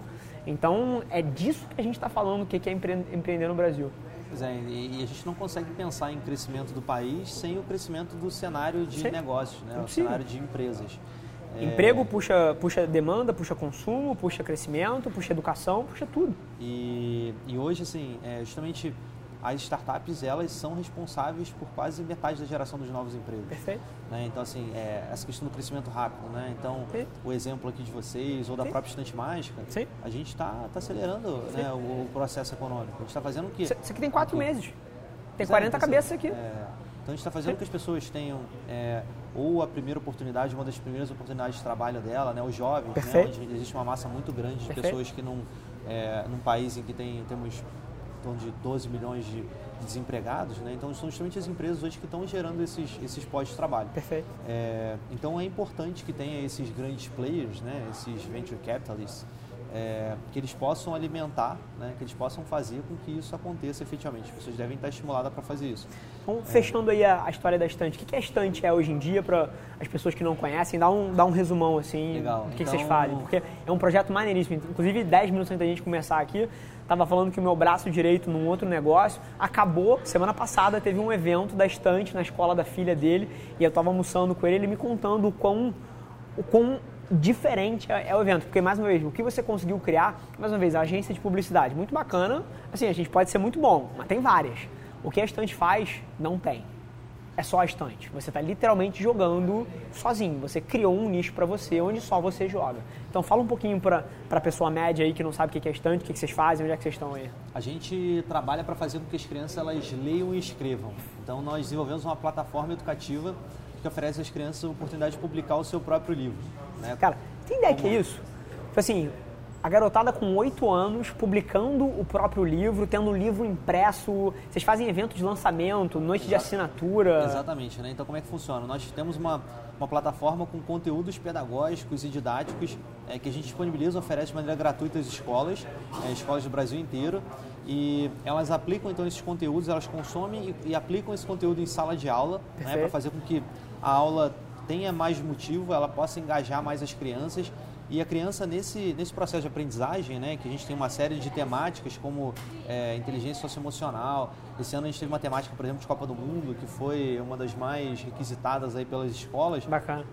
Então, é disso que a gente está falando, o que é empreender no Brasil. Pois é, e a gente não consegue pensar em crescimento do país sem o crescimento do cenário de Sim. negócios, né? o cenário de empresas. É... Emprego puxa, puxa demanda, puxa consumo, puxa crescimento, puxa educação, puxa tudo. E, e hoje, assim, é justamente as startups elas são responsáveis por quase metade da geração dos novos empregos. Perfeito. Né? Então, assim, é, essa questão do crescimento rápido, né? Então, Sim. o exemplo aqui de vocês ou da Sim. própria Estante Mágica, Sim. a gente está tá acelerando né, o, o, processo econômico. A gente está fazendo o quê? Isso aqui tem quatro meses. Tem 40 é, cabeças aqui. É, então, a gente está fazendo que as pessoas tenham é, ou a primeira oportunidade, uma das primeiras oportunidades de trabalho dela, né? Os jovens, né? onde existe uma massa muito grande de Perfeito. pessoas que não... É, num país em que tem, temos em torno de 12 milhões de desempregados, né? Então são justamente as empresas hoje que estão gerando esses, esses postos de trabalho. Perfeito. É, então é importante que tenha esses grandes players, né? Esses venture capitalists, é, que eles possam alimentar, né? Que eles possam fazer com que isso aconteça efetivamente. As pessoas devem estar estimuladas para fazer isso. Então, fechando aí a, a, história da estante, o que, que a estante é hoje em dia para as pessoas que não conhecem? Dá um, dá um resumão assim, Legal. o que, então, que vocês fazem? Porque é um projeto maneiríssimo. Inclusive, 10 minutos antes da gente começar aqui, estava falando que o meu braço direito num outro negócio acabou. Semana passada teve um evento da estante na escola da filha dele e eu estava almoçando com ele, ele me contando o quão, o quão diferente é, é o evento. Porque, mais uma vez, o que você conseguiu criar, mais uma vez, a agência de publicidade, muito bacana. Assim, a gente pode ser muito bom, mas tem várias. O que a estante faz, não tem. É só a estante. Você está literalmente jogando sozinho. Você criou um nicho para você onde só você joga. Então fala um pouquinho para a pessoa média aí que não sabe o que é estante, o que vocês fazem, onde é que vocês estão aí. A gente trabalha para fazer com que as crianças elas leiam e escrevam. Então nós desenvolvemos uma plataforma educativa que oferece às crianças a oportunidade de publicar o seu próprio livro. Né? Cara, tem ideia Como... que é isso? Tipo assim, a garotada com oito anos publicando o próprio livro, tendo um livro impresso. Vocês fazem eventos de lançamento, noite de assinatura. Exatamente, né? Então como é que funciona? Nós temos uma, uma plataforma com conteúdos pedagógicos e didáticos é, que a gente disponibiliza, oferece de maneira gratuita às escolas, é, escolas do Brasil inteiro. E elas aplicam então esses conteúdos, elas consomem e, e aplicam esse conteúdo em sala de aula, né, para fazer com que a aula tenha mais motivo, ela possa engajar mais as crianças e a criança, nesse, nesse processo de aprendizagem, né, que a gente tem uma série de temáticas como é, inteligência socioemocional. Esse ano a gente teve uma temática, por exemplo, de Copa do Mundo, que foi uma das mais requisitadas aí pelas escolas. Bacana.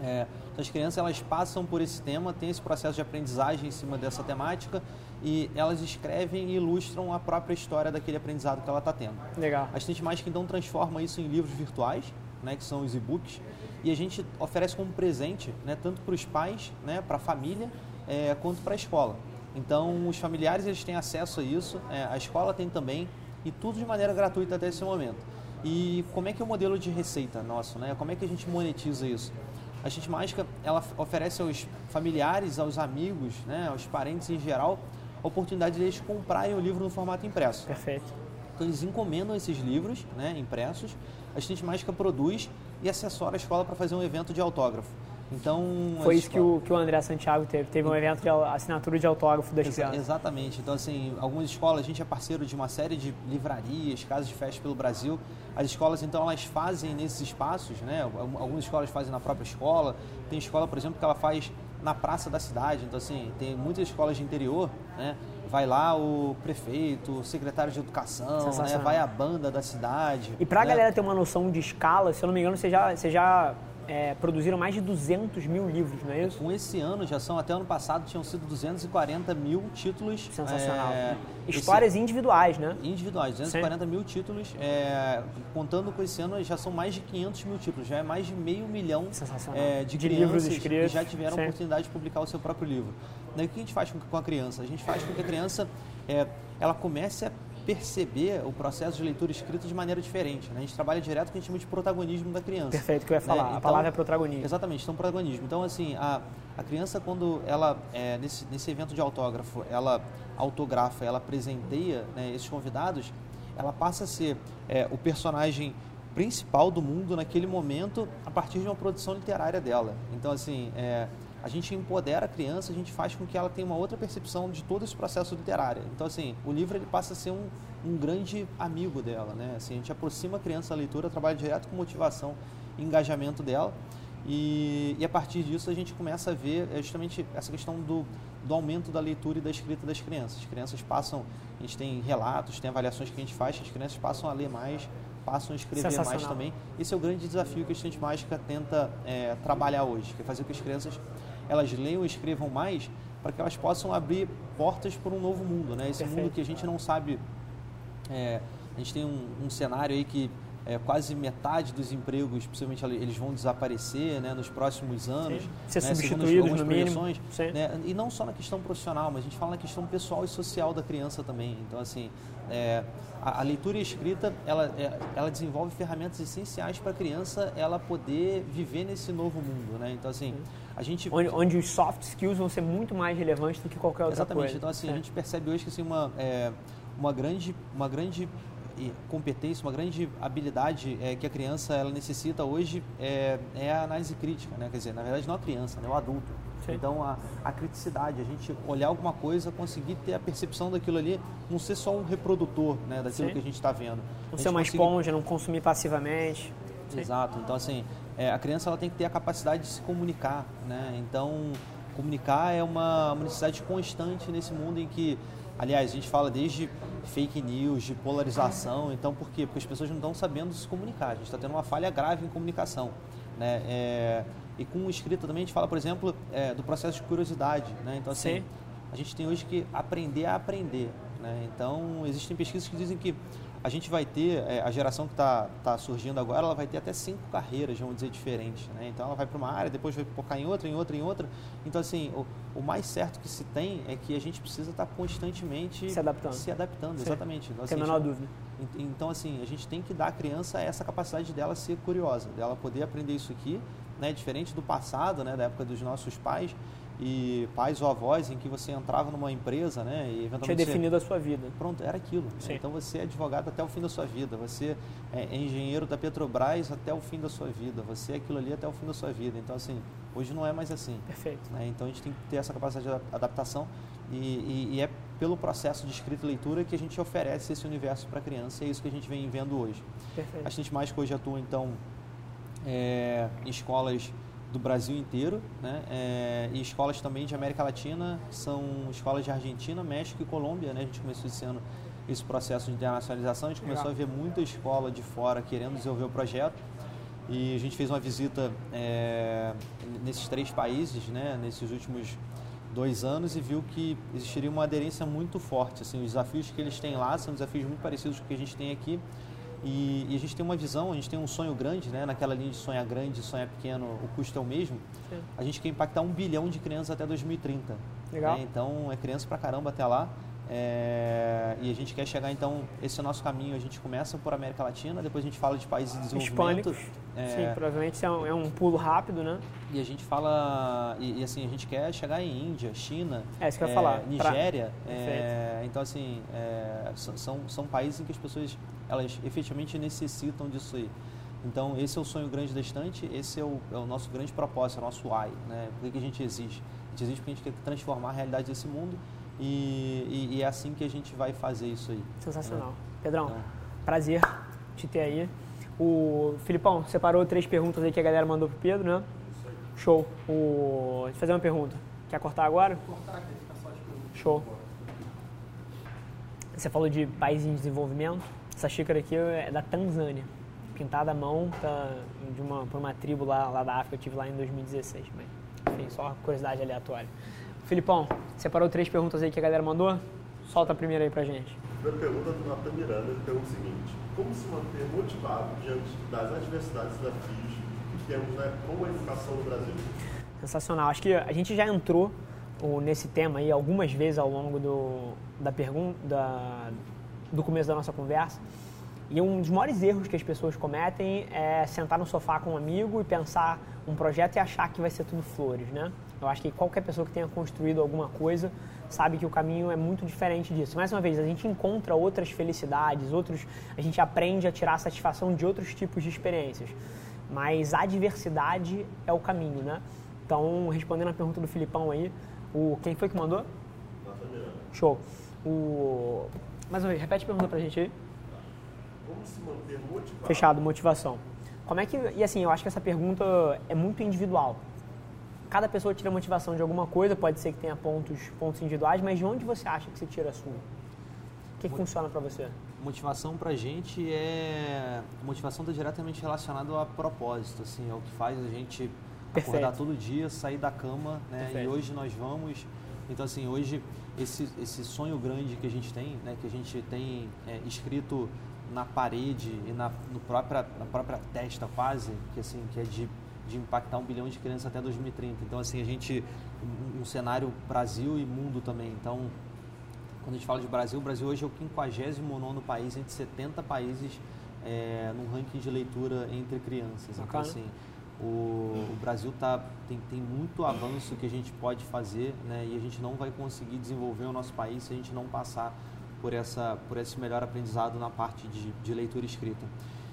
É, então as crianças elas passam por esse tema, tem esse processo de aprendizagem em cima dessa temática e elas escrevem e ilustram a própria história daquele aprendizado que ela está tendo. Legal. A gente mais que então transforma isso em livros virtuais, né, que são os e-books e a gente oferece como presente, né, tanto para os pais, né, para a família, é, quanto para a escola. Então, os familiares eles têm acesso a isso, é, a escola tem também, e tudo de maneira gratuita até esse momento. E como é que é o modelo de receita nosso? Né? Como é que a gente monetiza isso? A gente mágica ela oferece aos familiares, aos amigos, né, aos parentes em geral, a oportunidade de eles comprarem o livro no formato impresso. Perfeito. Então eles encomendam esses livros né, impressos, a gente mágica produz e assessora a escola para fazer um evento de autógrafo. Então, Foi isso que o, que o André Santiago teve. Teve um evento de assinatura de autógrafo das Exa crianças. Exatamente. Então, assim, algumas escolas, a gente é parceiro de uma série de livrarias, casas de festa pelo Brasil. As escolas, então, elas fazem nesses espaços, né? Algumas escolas fazem na própria escola. Tem escola, por exemplo, que ela faz na praça da cidade. Então, assim, tem muitas escolas de interior, né? Vai lá o prefeito, o secretário de educação, né? vai a banda da cidade. E para a né? galera ter uma noção de escala, se eu não me engano, você já, você já é, produziram mais de 200 mil livros, não é isso? Com esse ano, já são, até ano passado, tinham sido 240 mil títulos. Sensacional. É, Histórias esse, individuais, né? Individuais, 240 Sim. mil títulos. É, contando com esse ano, já são mais de 500 mil títulos, já é mais de meio milhão é, de, de livros escritos. que já tiveram a oportunidade de publicar o seu próprio livro. Daí o que a gente faz com a criança? A gente faz com que a criança é, ela comece a perceber o processo de leitura escrita de maneira diferente. Né? A gente trabalha direto com o que a gente chama de protagonismo da criança. Perfeito, que eu ia falar. Né? Então, a palavra é protagonismo. Exatamente, então protagonismo. Então, assim, a, a criança, quando ela, é, nesse, nesse evento de autógrafo, ela autografa, ela presenteia né, esses convidados, ela passa a ser é, o personagem principal do mundo naquele momento a partir de uma produção literária dela. Então, assim, é, a gente empodera a criança, a gente faz com que ela tenha uma outra percepção de todo esse processo literário. Então, assim, o livro ele passa a ser um, um grande amigo dela, né? Assim, a gente aproxima a criança da leitura, trabalha direto com motivação e engajamento dela. E, e, a partir disso a gente começa a ver é, justamente essa questão do, do aumento da leitura e da escrita das crianças. As crianças passam, a gente tem relatos, tem avaliações que a gente faz, as crianças passam a ler mais, passam a escrever mais também. Esse é o grande desafio que a gente Mágica tenta é, trabalhar hoje, que é fazer com que as crianças elas leiam e escrevam mais para que elas possam abrir portas para um novo mundo, né? Esse Perfeito. mundo que a gente não sabe. É, a gente tem um, um cenário aí que é, quase metade dos empregos, possivelmente eles vão desaparecer né, nos próximos anos. Sim. Ser né, substituídos no mínimo. Né, e não só na questão profissional, mas a gente fala na questão pessoal e social da criança também. Então, assim, é, a, a, leitura e a escrita, ela, é, ela desenvolve ferramentas essenciais para a criança ela poder viver nesse novo mundo. Né? Então, assim, a gente... Onde, onde, os soft skills vão ser muito mais relevantes do que qualquer outra Exatamente. coisa. Então, assim, a gente percebe hoje que assim, uma, é, uma grande... Uma grande competência, uma grande habilidade é, que a criança ela necessita hoje é, é, a análise crítica, né? Quer dizer, na verdade não a criança, né? O adulto. Sim. Então a, a criticidade, a gente olhar alguma coisa, conseguir ter a percepção daquilo ali, não ser só um reprodutor, né? Daquilo Sim. que a gente está vendo. Não ser uma conseguir... esponja, não consumir passivamente. Sim. Exato. Então assim, é, a criança ela tem que ter a capacidade de se comunicar, né? Então comunicar é uma, uma necessidade constante nesse mundo em que Aliás, a gente fala desde fake news, de polarização. Então, por quê? Porque as pessoas não estão sabendo se comunicar. A gente está tendo uma falha grave em comunicação. Né? É, e com escrita também a gente fala, por exemplo, é, do processo de curiosidade. Né? Então, assim, Sim. a gente tem hoje que aprender a aprender. Né? Então, existem pesquisas que dizem que a gente vai ter, é, a geração que está tá surgindo agora, ela vai ter até cinco carreiras, vamos dizer, diferentes. Né? Então ela vai para uma área, depois vai focar em outra, em outra, em outra. Então, assim, o, o mais certo que se tem é que a gente precisa estar tá constantemente se adaptando. Se adaptando, Sim. exatamente. Então, assim, Sem a menor dúvida. Então, assim, a gente tem que dar à criança essa capacidade dela ser curiosa, dela poder aprender isso aqui, né? diferente do passado, né? da época dos nossos pais e pais ou avós em que você entrava numa empresa, né, e eventualmente tinha definido você, a sua vida. Pronto, era aquilo. Né? Então você é advogado até o fim da sua vida, você é, é engenheiro da Petrobras até o fim da sua vida, você é aquilo ali até o fim da sua vida. Então assim, hoje não é mais assim. Perfeito. Né? Então a gente tem que ter essa capacidade de adaptação e, e, e é pelo processo de escrita e leitura que a gente oferece esse universo para a criança e é isso que a gente vem vendo hoje. Perfeito. A gente mais que hoje atua então é, em escolas do Brasil inteiro, né? É, e escolas também de América Latina, são escolas de Argentina, México e Colômbia, né? A gente começou esse ano esse processo de internacionalização, a gente começou a ver muita escola de fora querendo desenvolver o projeto e a gente fez uma visita é, nesses três países, né? Nesses últimos dois anos e viu que existiria uma aderência muito forte, assim, os desafios que eles têm lá são desafios muito parecidos com o que a gente tem aqui e, e, a gente tem uma visão, a gente tem um sonho grande, né? Naquela linha de sonhar grande, sonhar pequeno, o custo é o mesmo. Sim. A gente quer impactar um bilhão de crianças até 2030. Legal. Né? Então é criança pra caramba até lá. É, e a gente quer chegar, então, esse é o nosso caminho. A gente começa por América Latina, depois a gente fala de países de desenvolvimento. É, Sim, provavelmente é um, é um, pulo rápido, né? E a gente fala, e, e, assim, a gente quer chegar em Índia, China, é, isso que eu ia falar. Nigéria. É, então, assim, é, são, são países em que as pessoas, elas efetivamente necessitam disso aí. Então, esse é o sonho grande da estante, esse é o, é o nosso grande propósito, é o nosso why, né? Por que a gente existe? A gente existe porque a gente quer transformar a realidade desse mundo e, e, e, é assim que a gente vai fazer isso aí. Sensacional. Né? Pedrão, então. prazer te ter aí. O Filipão separou três perguntas aí que a galera mandou pro Pedro, né? Show. O... Deixa eu fazer uma pergunta. Quer cortar agora? Cortar, fica só as perguntas. Show. Você falou de país em desenvolvimento. Essa xícara aqui é da Tanzânia. Pintada à mão tá, de uma, por uma tribo lá, lá da África. Eu tive lá em 2016. Mas, enfim, só curiosidade aleatória. Filipão, separou três perguntas aí que a galera mandou? Solta a primeira aí pra gente. A primeira pergunta do Natan Miranda, ele pergunta o seguinte: Como se manter motivado diante das adversidades e desafios que temos né, com a educação no Brasil? Sensacional. Acho que a gente já entrou nesse tema aí algumas vezes ao longo do, da pergunta, da, do começo da nossa conversa. E um dos maiores erros que as pessoas cometem é sentar no sofá com um amigo e pensar um projeto e achar que vai ser tudo flores, né? Eu acho que qualquer pessoa que tenha construído alguma coisa sabe que o caminho é muito diferente disso. Mais uma vez, a gente encontra outras felicidades, outros, a gente aprende a tirar satisfação de outros tipos de experiências. Mas a diversidade é o caminho, né? Então, respondendo a pergunta do Filipão aí, o quem foi que mandou? Show. O mais uma vez, repete a pergunta pra gente aí. Como se manter motivado? Fechado, motivação. Como é que e assim, eu acho que essa pergunta é muito individual cada pessoa tira motivação de alguma coisa, pode ser que tenha pontos, pontos individuais, mas de onde você acha que você tira a sua? O que, que funciona para você? Motivação para a gente é. motivação está diretamente relacionada a propósito, assim, é o que faz a gente Perfeito. acordar todo dia, sair da cama, né? Perfeito. E hoje nós vamos. Então, assim, hoje esse, esse sonho grande que a gente tem, né? Que a gente tem é, escrito na parede e na, no própria, na própria testa quase, que assim, que é de de impactar um bilhão de crianças até 2030. Então, assim, a gente, um, um cenário Brasil e mundo também. Então, quando a gente fala de Brasil, o Brasil hoje é o 59 país entre 70 países é, no ranking de leitura entre crianças. Então, assim, o, o, Brasil tá, tem, tem muito avanço que a gente pode fazer né, e a gente não vai conseguir desenvolver o nosso país se a gente não passar por, essa, por esse melhor aprendizado na parte de, de leitura e escrita.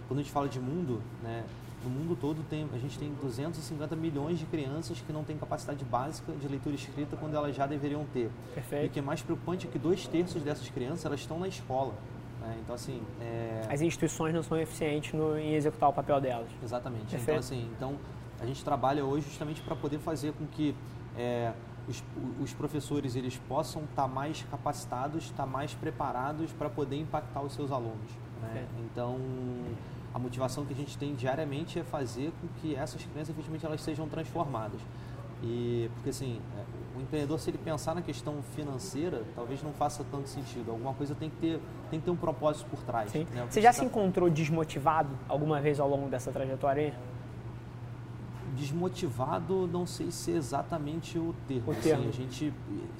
Quando a gente fala de mundo, né, no mundo todo tem, a gente tem 250 milhões de crianças que não têm capacidade básica de leitura escrita quando elas já deveriam ter. Perfeito. E o que é mais preocupante é que dois terços dessas crianças elas estão na escola. Né? Então assim, é... as instituições não são eficientes no, em executar o papel delas. Exatamente. Perfeito. Então assim, então a gente trabalha hoje justamente para poder fazer com que é, os, os, professores eles possam estar tá mais capacitados, estar tá mais preparados para poder impactar os seus alunos. Né? Então a motivação que a gente tem diariamente é fazer com que essas crianças efetivamente elas sejam transformadas. E porque assim, é, o empreendedor se ele pensar na questão financeira, talvez não faça tanto sentido. Alguma coisa tem que ter, tem que ter um propósito por trás. Né? Você já tá se encontrou desmotivado alguma vez ao longo dessa trajetória aí? Desmotivado, não sei se é exatamente o termo. O assim, termo. a, gente,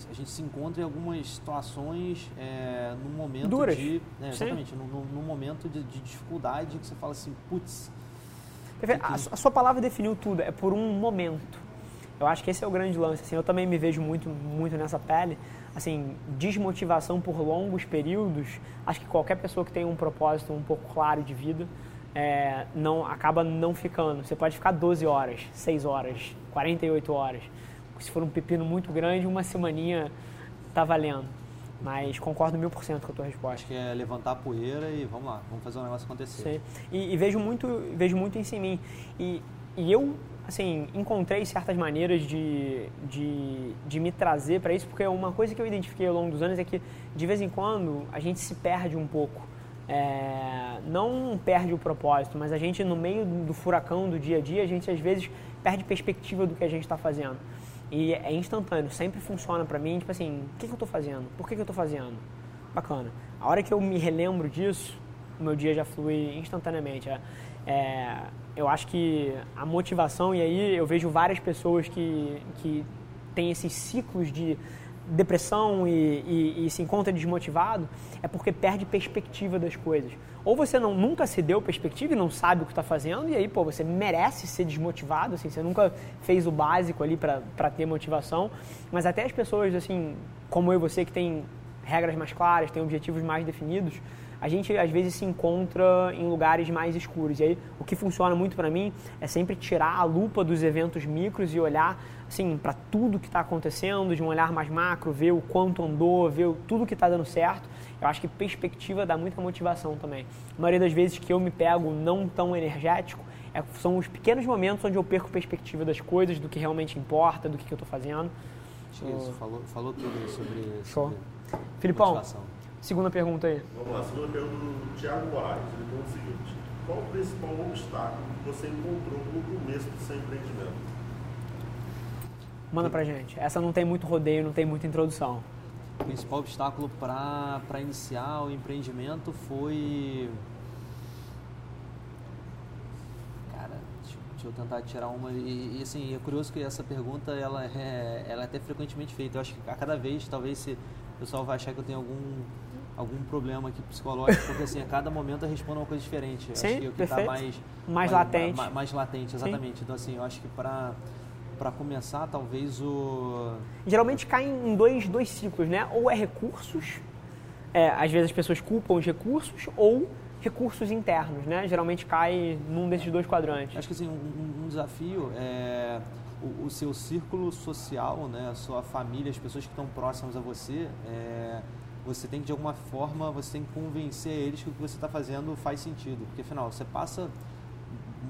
a gente se encontra em algumas situações é, no momento Duras. de. Sim. É, exatamente, no, momento de, de dificuldade que você fala assim, putz, Perfeito. A, a sua palavra definiu tudo, é por um momento. Eu acho que esse é o grande lance. Assim, eu também me vejo muito, muito nessa pele. Assim, desmotivação por longos períodos. Acho que qualquer pessoa que tem um propósito um pouco claro de vida é, não acaba não ficando. Você pode ficar 12 horas, 6 horas, 48 horas. Se for um pepino muito grande, uma semaninha tá valendo. Mas concordo mil por cento com a tua resposta. acho que é levantar a poeira e vamos lá, vamos fazer o negócio acontecer. E, e vejo muito, vejo muito isso em mim. E, e eu, assim, encontrei certas maneiras de, de, de me trazer para isso, porque uma coisa que eu identifiquei ao longo dos anos é que, de vez em quando, a gente se perde um pouco. É, não perde o propósito, mas a gente, no meio do furacão do dia a dia, a gente às vezes perde perspectiva do que a gente está fazendo. E é instantâneo, sempre funciona para mim, tipo assim, o que, que eu estou fazendo? Por que, que eu estou fazendo? Bacana. A hora que eu me relembro disso, o meu dia já flui instantaneamente. É, é, eu acho que a motivação, e aí eu vejo várias pessoas que, que têm esses ciclos de depressão e, e, e se encontra desmotivado, é porque perde perspectiva das coisas. Ou você não, nunca se deu perspectiva e não sabe o que está fazendo, e aí, pô, você merece ser desmotivado, assim, você nunca fez o básico ali para ter motivação, mas até as pessoas, assim, como eu e você, que tem regras mais claras, tem objetivos mais definidos, a gente às vezes se encontra em lugares mais escuros. E aí o que funciona muito para mim é sempre tirar a lupa dos eventos micros e olhar assim para tudo que está acontecendo de um olhar mais macro, ver o quanto andou, ver o- tudo que está dando certo. Eu acho que perspectiva dá muita motivação também. A maioria das vezes que eu me pego não tão energético é- são os pequenos momentos onde eu perco perspectiva das coisas, do que realmente importa, do que, que eu estou fazendo. É isso, falou, falou tudo sobre, Show. sobre Filipão, motivação. segunda pergunta aí. Vamos lá, segunda pergunta do Thiago Moraes. Ele pergunta o seguinte: qual o principal obstáculo que você encontrou no começo do seu empreendimento? Manda pra gente. Essa não tem muito rodeio, não tem muita introdução. O principal obstáculo para iniciar o empreendimento foi. Cara, deixa, deixa eu tentar tirar uma. E, e, assim, é curioso que essa pergunta ela é, ela é até frequentemente feita. Eu acho que a cada vez, talvez, se o pessoal vai achar que eu tenho algum, algum problema aqui psicológico, porque assim, a cada momento eu respondo uma coisa diferente. Sim, acho que o que está perfeito. mais. Mais latente. ma- mais latente, exatamente. Então, assim, eu acho que para. Para começar, talvez o. Geralmente cai em dois, dois ciclos, né? Ou é recursos, é, às vezes as pessoas culpam os recursos, ou recursos internos, né? Geralmente cai num desses dois quadrantes. Acho que assim, um, um- desafio é o, o seu círculo social, né, a sua família, as pessoas que estão próximas a você, é, você tem que de alguma forma, você tem que convencer eles que o que você está fazendo faz sentido, porque afinal você passa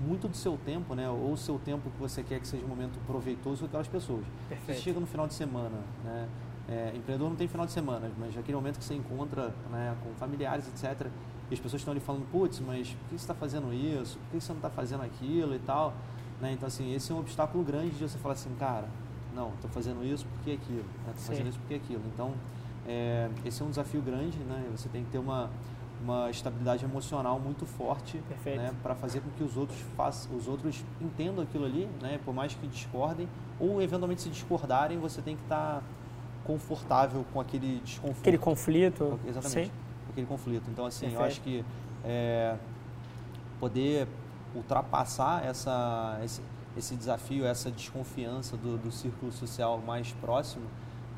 muito do seu tempo, né, ou o seu tempo que você quer que seja um momento proveitoso com aquelas pessoas. Perfeito. Você chega no final de semana, né, é, empreendedor não tem final de semana, mas aquele momento que você encontra né, com familiares, etc., e as pessoas estão ali falando, putz, mas por que você está fazendo isso? Por que você não está fazendo aquilo e tal? Né? Então, assim, esse é um obstáculo grande de você falar assim, cara, não, estou fazendo isso porque aquilo, estou Sim. fazendo isso porque aquilo. Então, é, esse é um desafio grande, né? Você tem que ter uma, uma estabilidade emocional muito forte né? para fazer com que os outros façam, os outros entendam aquilo ali, né? por mais que discordem, ou eventualmente se discordarem, você tem que estar confortável com aquele desconforto. Aquele conflito. Exatamente, Sim. aquele conflito. Então, assim, eu Perfeito. acho que é, poder ultrapassar essa, esse, esse desafio, essa desconfiança do, do círculo social mais próximo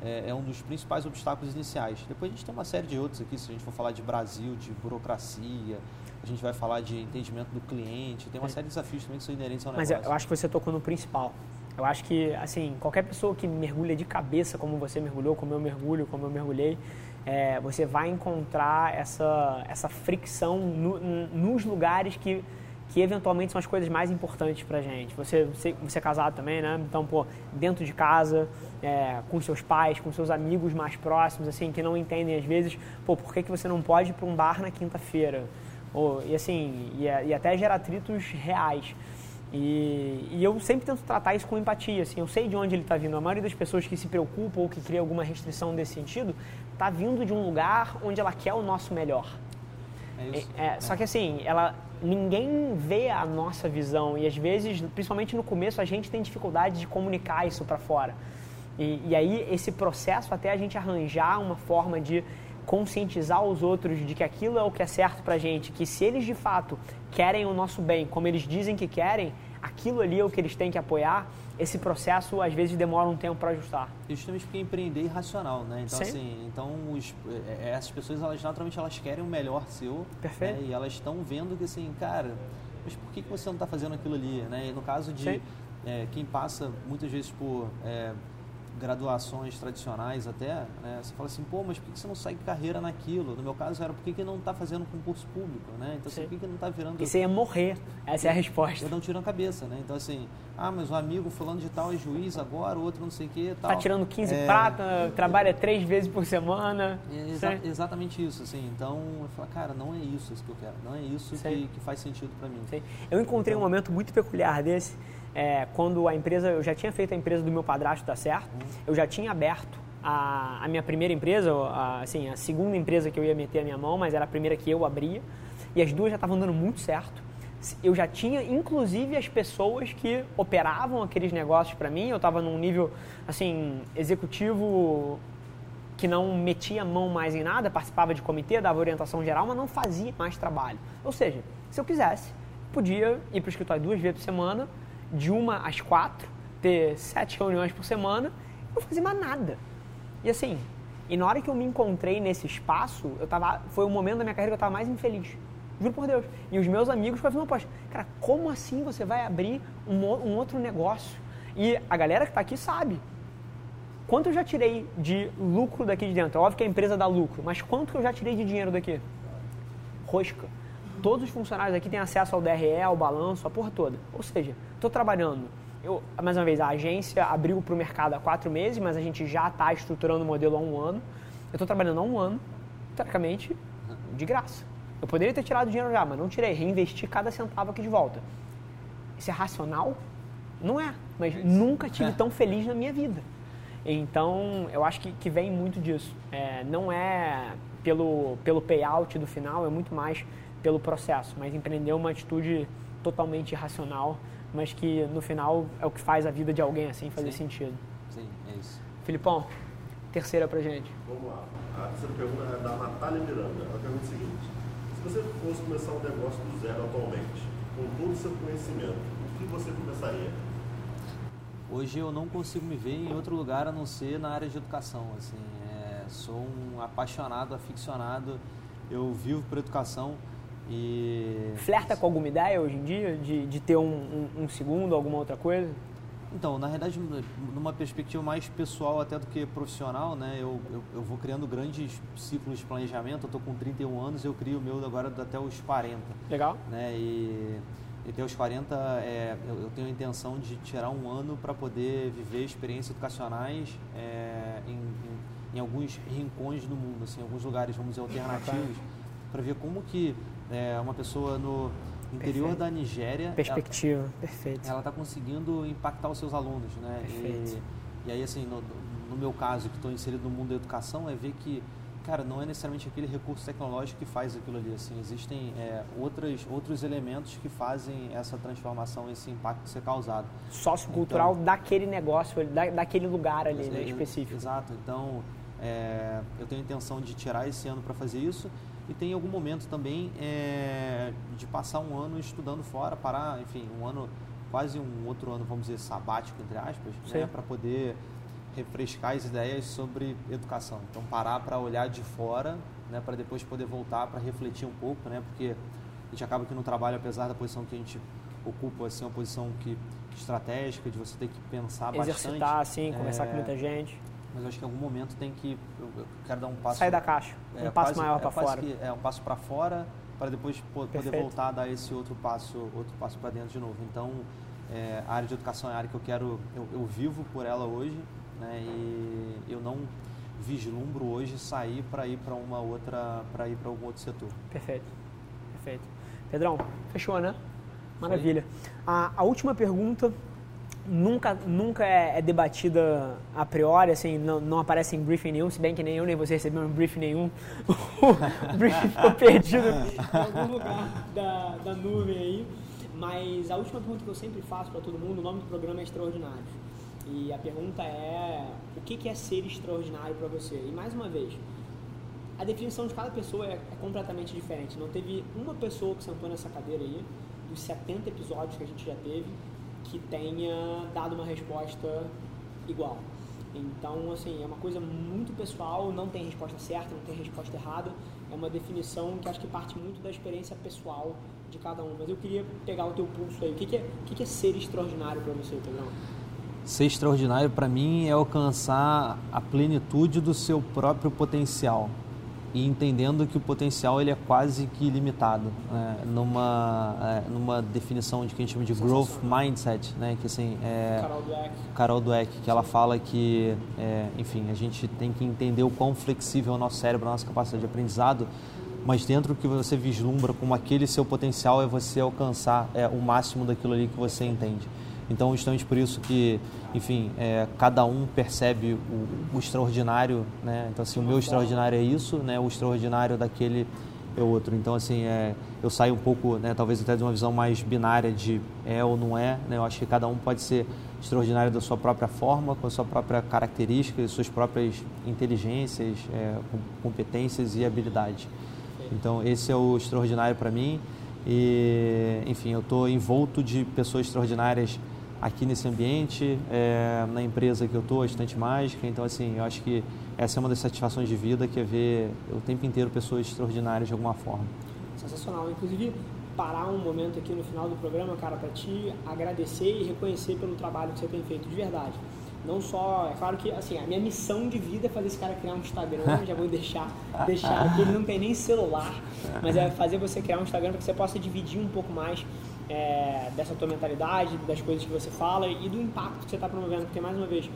é, é um dos principais obstáculos iniciais. Depois a gente tem uma série de outros aqui, se a gente for falar de Brasil, de burocracia, a gente vai falar de entendimento do cliente, tem uma Sim. série de desafios também que são inerentes ao Mas negócio. eu acho que você tocou no principal. Eu acho que, assim, qualquer pessoa que mergulha de cabeça como você mergulhou, como eu mergulho, como eu mergulhei, é, você vai encontrar essa, essa fricção no- nos lugares que, que eventualmente são as coisas mais importantes pra gente. Você, você, você é casado também, né? Então, pô, dentro de casa, é, com seus pais, com seus amigos mais próximos, assim, que não entendem às vezes, pô, por que, que você não pode ir pra um bar na quinta-feira? Ou, e assim, e, e até gera atritos reais. E, e, eu sempre tento tratar isso com empatia, assim, eu sei de onde ele está vindo. A maioria das pessoas que se preocupam ou que cria alguma restrição desse sentido, está vindo de um lugar onde ela quer o nosso melhor. É isso. É, é, só que assim, ela, ninguém vê a nossa visão e às vezes, principalmente no começo, a gente tem dificuldade de comunicar isso para fora. E, e aí esse processo até a gente arranjar uma forma de conscientizar os outros de que aquilo é o que é certo pra gente, que se eles de fato querem o nosso bem, como eles dizem que querem, aquilo ali é o que eles têm que apoiar. Esse processo às vezes demora um tempo para ajustar. Justamente porque empreender é irracional, né? Então Sim. assim, então os, é, essas pessoas elas naturalmente elas querem o melhor seu, Perfeito. Né? E elas estão vendo que assim, cara, mas por que, que você não está fazendo aquilo ali, né? E no caso de é, quem passa muitas vezes por é, graduações tradicionais até, né? Você fala assim, pô, mas por que você não segue carreira naquilo? No meu caso era por que, que não está fazendo concurso público, né? Então assim, por que, que não está virando... E você ia morrer, essa é a resposta. Eu não tiro a cabeça, né? Então assim, ah, mas o amigo fulano de tal é juiz agora, outro não sei o que tal. Tá tirando 15 é... prata, trabalha três vezes por semana. É exa exatamente isso, assim. Então eu falo, cara, não é isso que eu quero, não é isso que, que, faz sentido para mim. Eu encontrei então... um momento muito peculiar desse, é, quando a empresa, eu já tinha feito a empresa do meu padrasto dar certo, uhum. eu já tinha aberto a, a minha primeira empresa, a, assim, a segunda empresa que eu ia meter a minha mão, mas era a primeira que eu abria, e as duas já estavam dando muito certo. Eu já tinha, inclusive, as pessoas que operavam aqueles negócios para mim. Eu estava num nível, assim, executivo que não metia a mão mais em nada, participava de comitê, dava orientação geral, mas não fazia mais trabalho. Ou seja, se eu quisesse, podia ir para o escritório duas vezes por semana, de uma às quatro, ter sete reuniões por semana, não fazia mais nada. E assim, e na hora que eu me encontrei nesse espaço, eu tava, foi o momento da minha carreira que eu estava mais infeliz. Juro por Deus. E os meus amigos falaram, poxa, cara, como assim você vai abrir um, um outro negócio? E a galera que está aqui sabe. Quanto eu já tirei de lucro daqui de dentro? É óbvio que a empresa dá lucro, mas quanto eu já tirei de dinheiro daqui? Rosca. Todos os funcionários aqui têm acesso ao DRE, ao balanço, a porra toda. Ou seja, estou trabalhando. Eu, mais uma vez, a agência abriu para o mercado há quatro meses, mas a gente já está estruturando o modelo há um ano. Eu estou trabalhando há um ano, teoricamente, de graça. Eu poderia ter tirado dinheiro já, mas não tirei. Reinvesti cada centavo aqui de volta. Isso é racional? Não é. Mas nunca tive tão feliz na minha vida. Então, eu acho que, que vem muito disso. É, não é pelo, pelo payout do final, é muito mais pelo processo. Mas empreender é uma atitude totalmente irracional, mas que no final é o que faz a vida de alguém assim fazer Sim. sentido. Sim, é isso. Filipão, terceira pra gente. Vamos lá. A terceira pergunta é da Natália Miranda. Ela pergunta o seguinte: se você fosse começar um negócio do zero atualmente, com todo o seu conhecimento, o que você começaria? Hoje eu não consigo me ver em outro lugar a não ser na área de educação. Assim, é, sou um apaixonado, aficionado. Eu vivo por educação e... Flerta com alguma ideia hoje em dia de, de ter um, um, um segundo, alguma outra coisa? Então, na realidade, numa perspectiva mais pessoal até do que profissional, né? Eu, eu, eu vou criando grandes ciclos de planejamento. Eu estou com 31 anos, eu crio o meu agora até os 40. Legal. Né? E, e até os 40, é, eu, eu, tenho a intenção de tirar um ano para poder viver experiências educacionais é, em, em, em, alguns rincões do mundo, assim, alguns lugares, vamos dizer, alternativos, para ver como que é, uma pessoa no interior Perfeito. da Nigéria. Perspectiva, ela, perfeito. Ela está conseguindo impactar os seus alunos, né? Perfeito. E, e aí, assim, no, no meu caso, que estou inserido no mundo da educação, é ver que, cara, não é necessariamente aquele recurso tecnológico que faz aquilo ali, assim, existem é, outras, outros elementos que fazem essa transformação, esse impacto ser causado. Sociocultural então, daquele negócio, da, daquele lugar ali, né, específico. Exato, então é, eu tenho a intenção de tirar esse ano para fazer isso e tem algum momento também é, de passar um ano estudando fora, parar, enfim, um ano, quase um outro ano, vamos dizer, sabático, entre aspas, né, para poder refrescar as ideias sobre educação. Então, parar para olhar de fora, né, para depois poder voltar para refletir um pouco, né, porque a gente acaba que no trabalho, apesar da posição que a gente ocupa, assim, uma posição que estratégica, de você ter que pensar Exercitar, bastante. Exercitar, sim, conversar é, com muita gente mas acho que em algum momento tem que eu, eu quero dar um passo sair da caixa um é, passo quase, maior é, para fora. que, é um passo para fora para depois poder Perfeito. voltar a dar esse outro passo outro passo para dentro de novo. Então é, a área de educação é a área que eu quero eu, eu vivo por ela hoje né e eu não vislumbro hoje sair para ir para uma outra para ir para algum outro setor. Perfeito perfeito. Pedrão fechou né? Maravilha. A, a última pergunta nunca, nunca é, é, debatida a priori, assim, não, não aparece em briefing nenhum, se bem que nem eu nem você recebemos briefing nenhum. o briefing ficou perdido em algum lugar da, da nuvem aí. Mas a última pergunta que eu sempre faço para todo mundo, o nome do programa é Extraordinário. E a pergunta é, o que é ser extraordinário para você? E mais uma vez, a definição de cada pessoa é, é completamente diferente. Não teve uma pessoa que sentou nessa cadeira aí, dos 70 episódios que a gente já teve, que tenha dado uma resposta igual. Então, assim, é uma coisa muito pessoal, não tem resposta certa, não tem resposta errada. É uma definição que acho que parte muito da experiência pessoal de cada um. Mas eu queria pegar o teu pulso aí. O que, é, o que é ser extraordinário para você, Pedrão? Ser extraordinário para mim é alcançar a plenitude do seu próprio potencial e entendendo que o potencial ele é quase que ilimitado né? numa é, numa definição de que a gente chama de growth mindset né? Que assim é Carol Dweck, Carol Dweck que ela fala que é, enfim a gente tem que entender o quão flexível é o nosso cérebro a nossa capacidade de aprendizado mas dentro do que você vislumbra como aquele seu potencial é você alcançar é, o máximo daquilo ali que você entende então, justamente por isso que, enfim, é, cada um percebe o, o extraordinário, né? Então, assim, o meu extraordinário é isso, né? O extraordinário daquele é outro. Então, assim, é, eu saio um pouco, né, talvez até de uma visão mais binária de é ou não é. Né? Eu acho que cada um pode ser extraordinário da sua própria forma, com a sua própria característica, suas próprias inteligências, é, competências e habilidades. Então, esse é o extraordinário para mim. E, enfim, eu estou envolto de pessoas extraordinárias aqui nesse ambiente, é, na empresa que eu estou, a Estante Mágica. Então, assim, eu acho que essa é uma das satisfações de vida, que é ver o tempo inteiro pessoas extraordinárias de alguma forma. Sensacional. Inclusive, parar um momento aqui no final do programa, cara, para te agradecer e reconhecer pelo trabalho que você tem feito, de verdade. Não só, é claro que, assim, a minha missão de vida é fazer esse cara criar um Instagram, já vou deixar, deixar aqui, ele não tem nem celular, mas é fazer você criar um Instagram para que você possa dividir um pouco mais é, dessa tua mentalidade, das coisas que você fala e do impacto que você está promovendo. Porque, mais uma vez,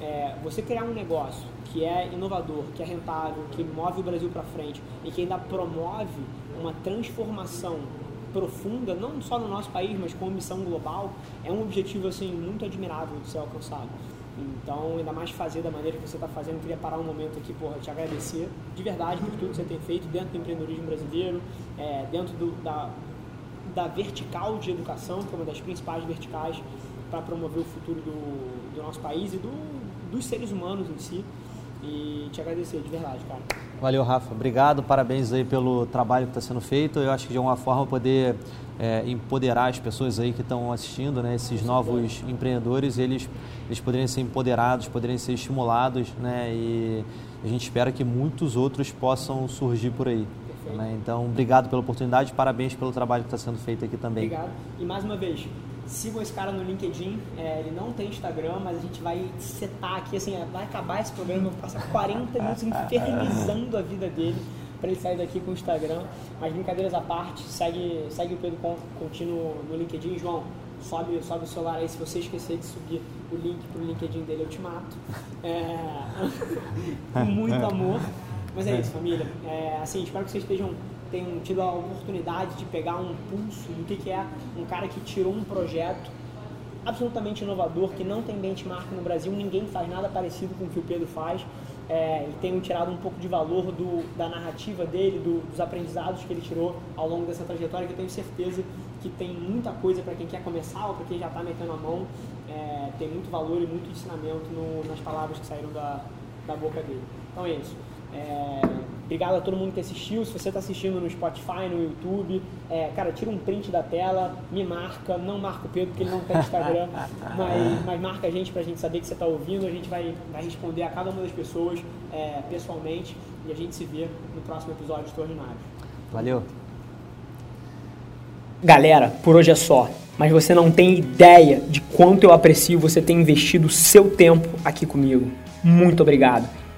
é, você criar um negócio que é inovador, que é rentável, que move o Brasil para frente e que ainda promove uma transformação profunda, não só no nosso país, mas com missão global, é um objetivo assim muito admirável de ser alcançado. Então, ainda mais fazer da maneira que você está fazendo, queria parar um momento aqui, porra, te agradecer de verdade por tudo que você tem feito dentro do empreendedorismo brasileiro, é, dentro do, da, da vertical de educação, que é uma das principais verticais para promover o futuro do, do nosso país e do, dos seres humanos em si. E te agradecer de verdade, cara. Valeu, Rafa. Obrigado, parabéns aí pelo trabalho que está sendo feito. Eu acho que de alguma forma poder é, empoderar as pessoas aí que estão assistindo, né, esses novos empreendedores, eles, eles poderiam ser empoderados, poderiam ser estimulados, né, e a gente espera que muitos outros possam surgir por aí. Né? Então, obrigado pela oportunidade, parabéns pelo trabalho que está sendo feito aqui também. Obrigado. E mais uma vez, sigam esse cara no LinkedIn. É, ele não tem Instagram, mas a gente vai setar aqui, assim, vai acabar esse programa, vou passar 40 minutos infernizando a vida dele para ele sair daqui com o Instagram. Mas brincadeiras à parte, segue, segue o Pedro Contínuo no LinkedIn. João, sobe, sobe o celular aí. Se você esquecer de subir o link pro LinkedIn dele, eu te mato. É... com muito amor. Mas é isso, família. É, assim, espero que vocês estejam tenham tido a oportunidade de pegar um pulso do que, que é um cara que tirou um projeto absolutamente inovador, que não tem benchmark no Brasil, ninguém faz nada parecido com o que o Pedro faz. É, e tenham tirado um pouco de valor do, da narrativa dele, do, dos aprendizados que ele tirou ao longo dessa trajetória, que eu tenho certeza que tem muita coisa para quem quer começar ou para quem já está metendo a mão. É, tem muito valor e muito ensinamento no, nas palavras que saíram da, da boca dele. Então é isso. É, obrigado a todo mundo que assistiu. Se você está assistindo no Spotify, no YouTube, é, cara, tira um print da tela, me marca, não marca o Pedro porque ele não tem Instagram, mas, mas marca a gente para a gente saber que você está ouvindo. A gente vai, vai responder a cada uma das pessoas é, pessoalmente e a gente se vê no próximo episódio extraordinário. Valeu. Galera, por hoje é só. Mas você não tem ideia de quanto eu aprecio você ter investido o seu tempo aqui comigo. Muito obrigado.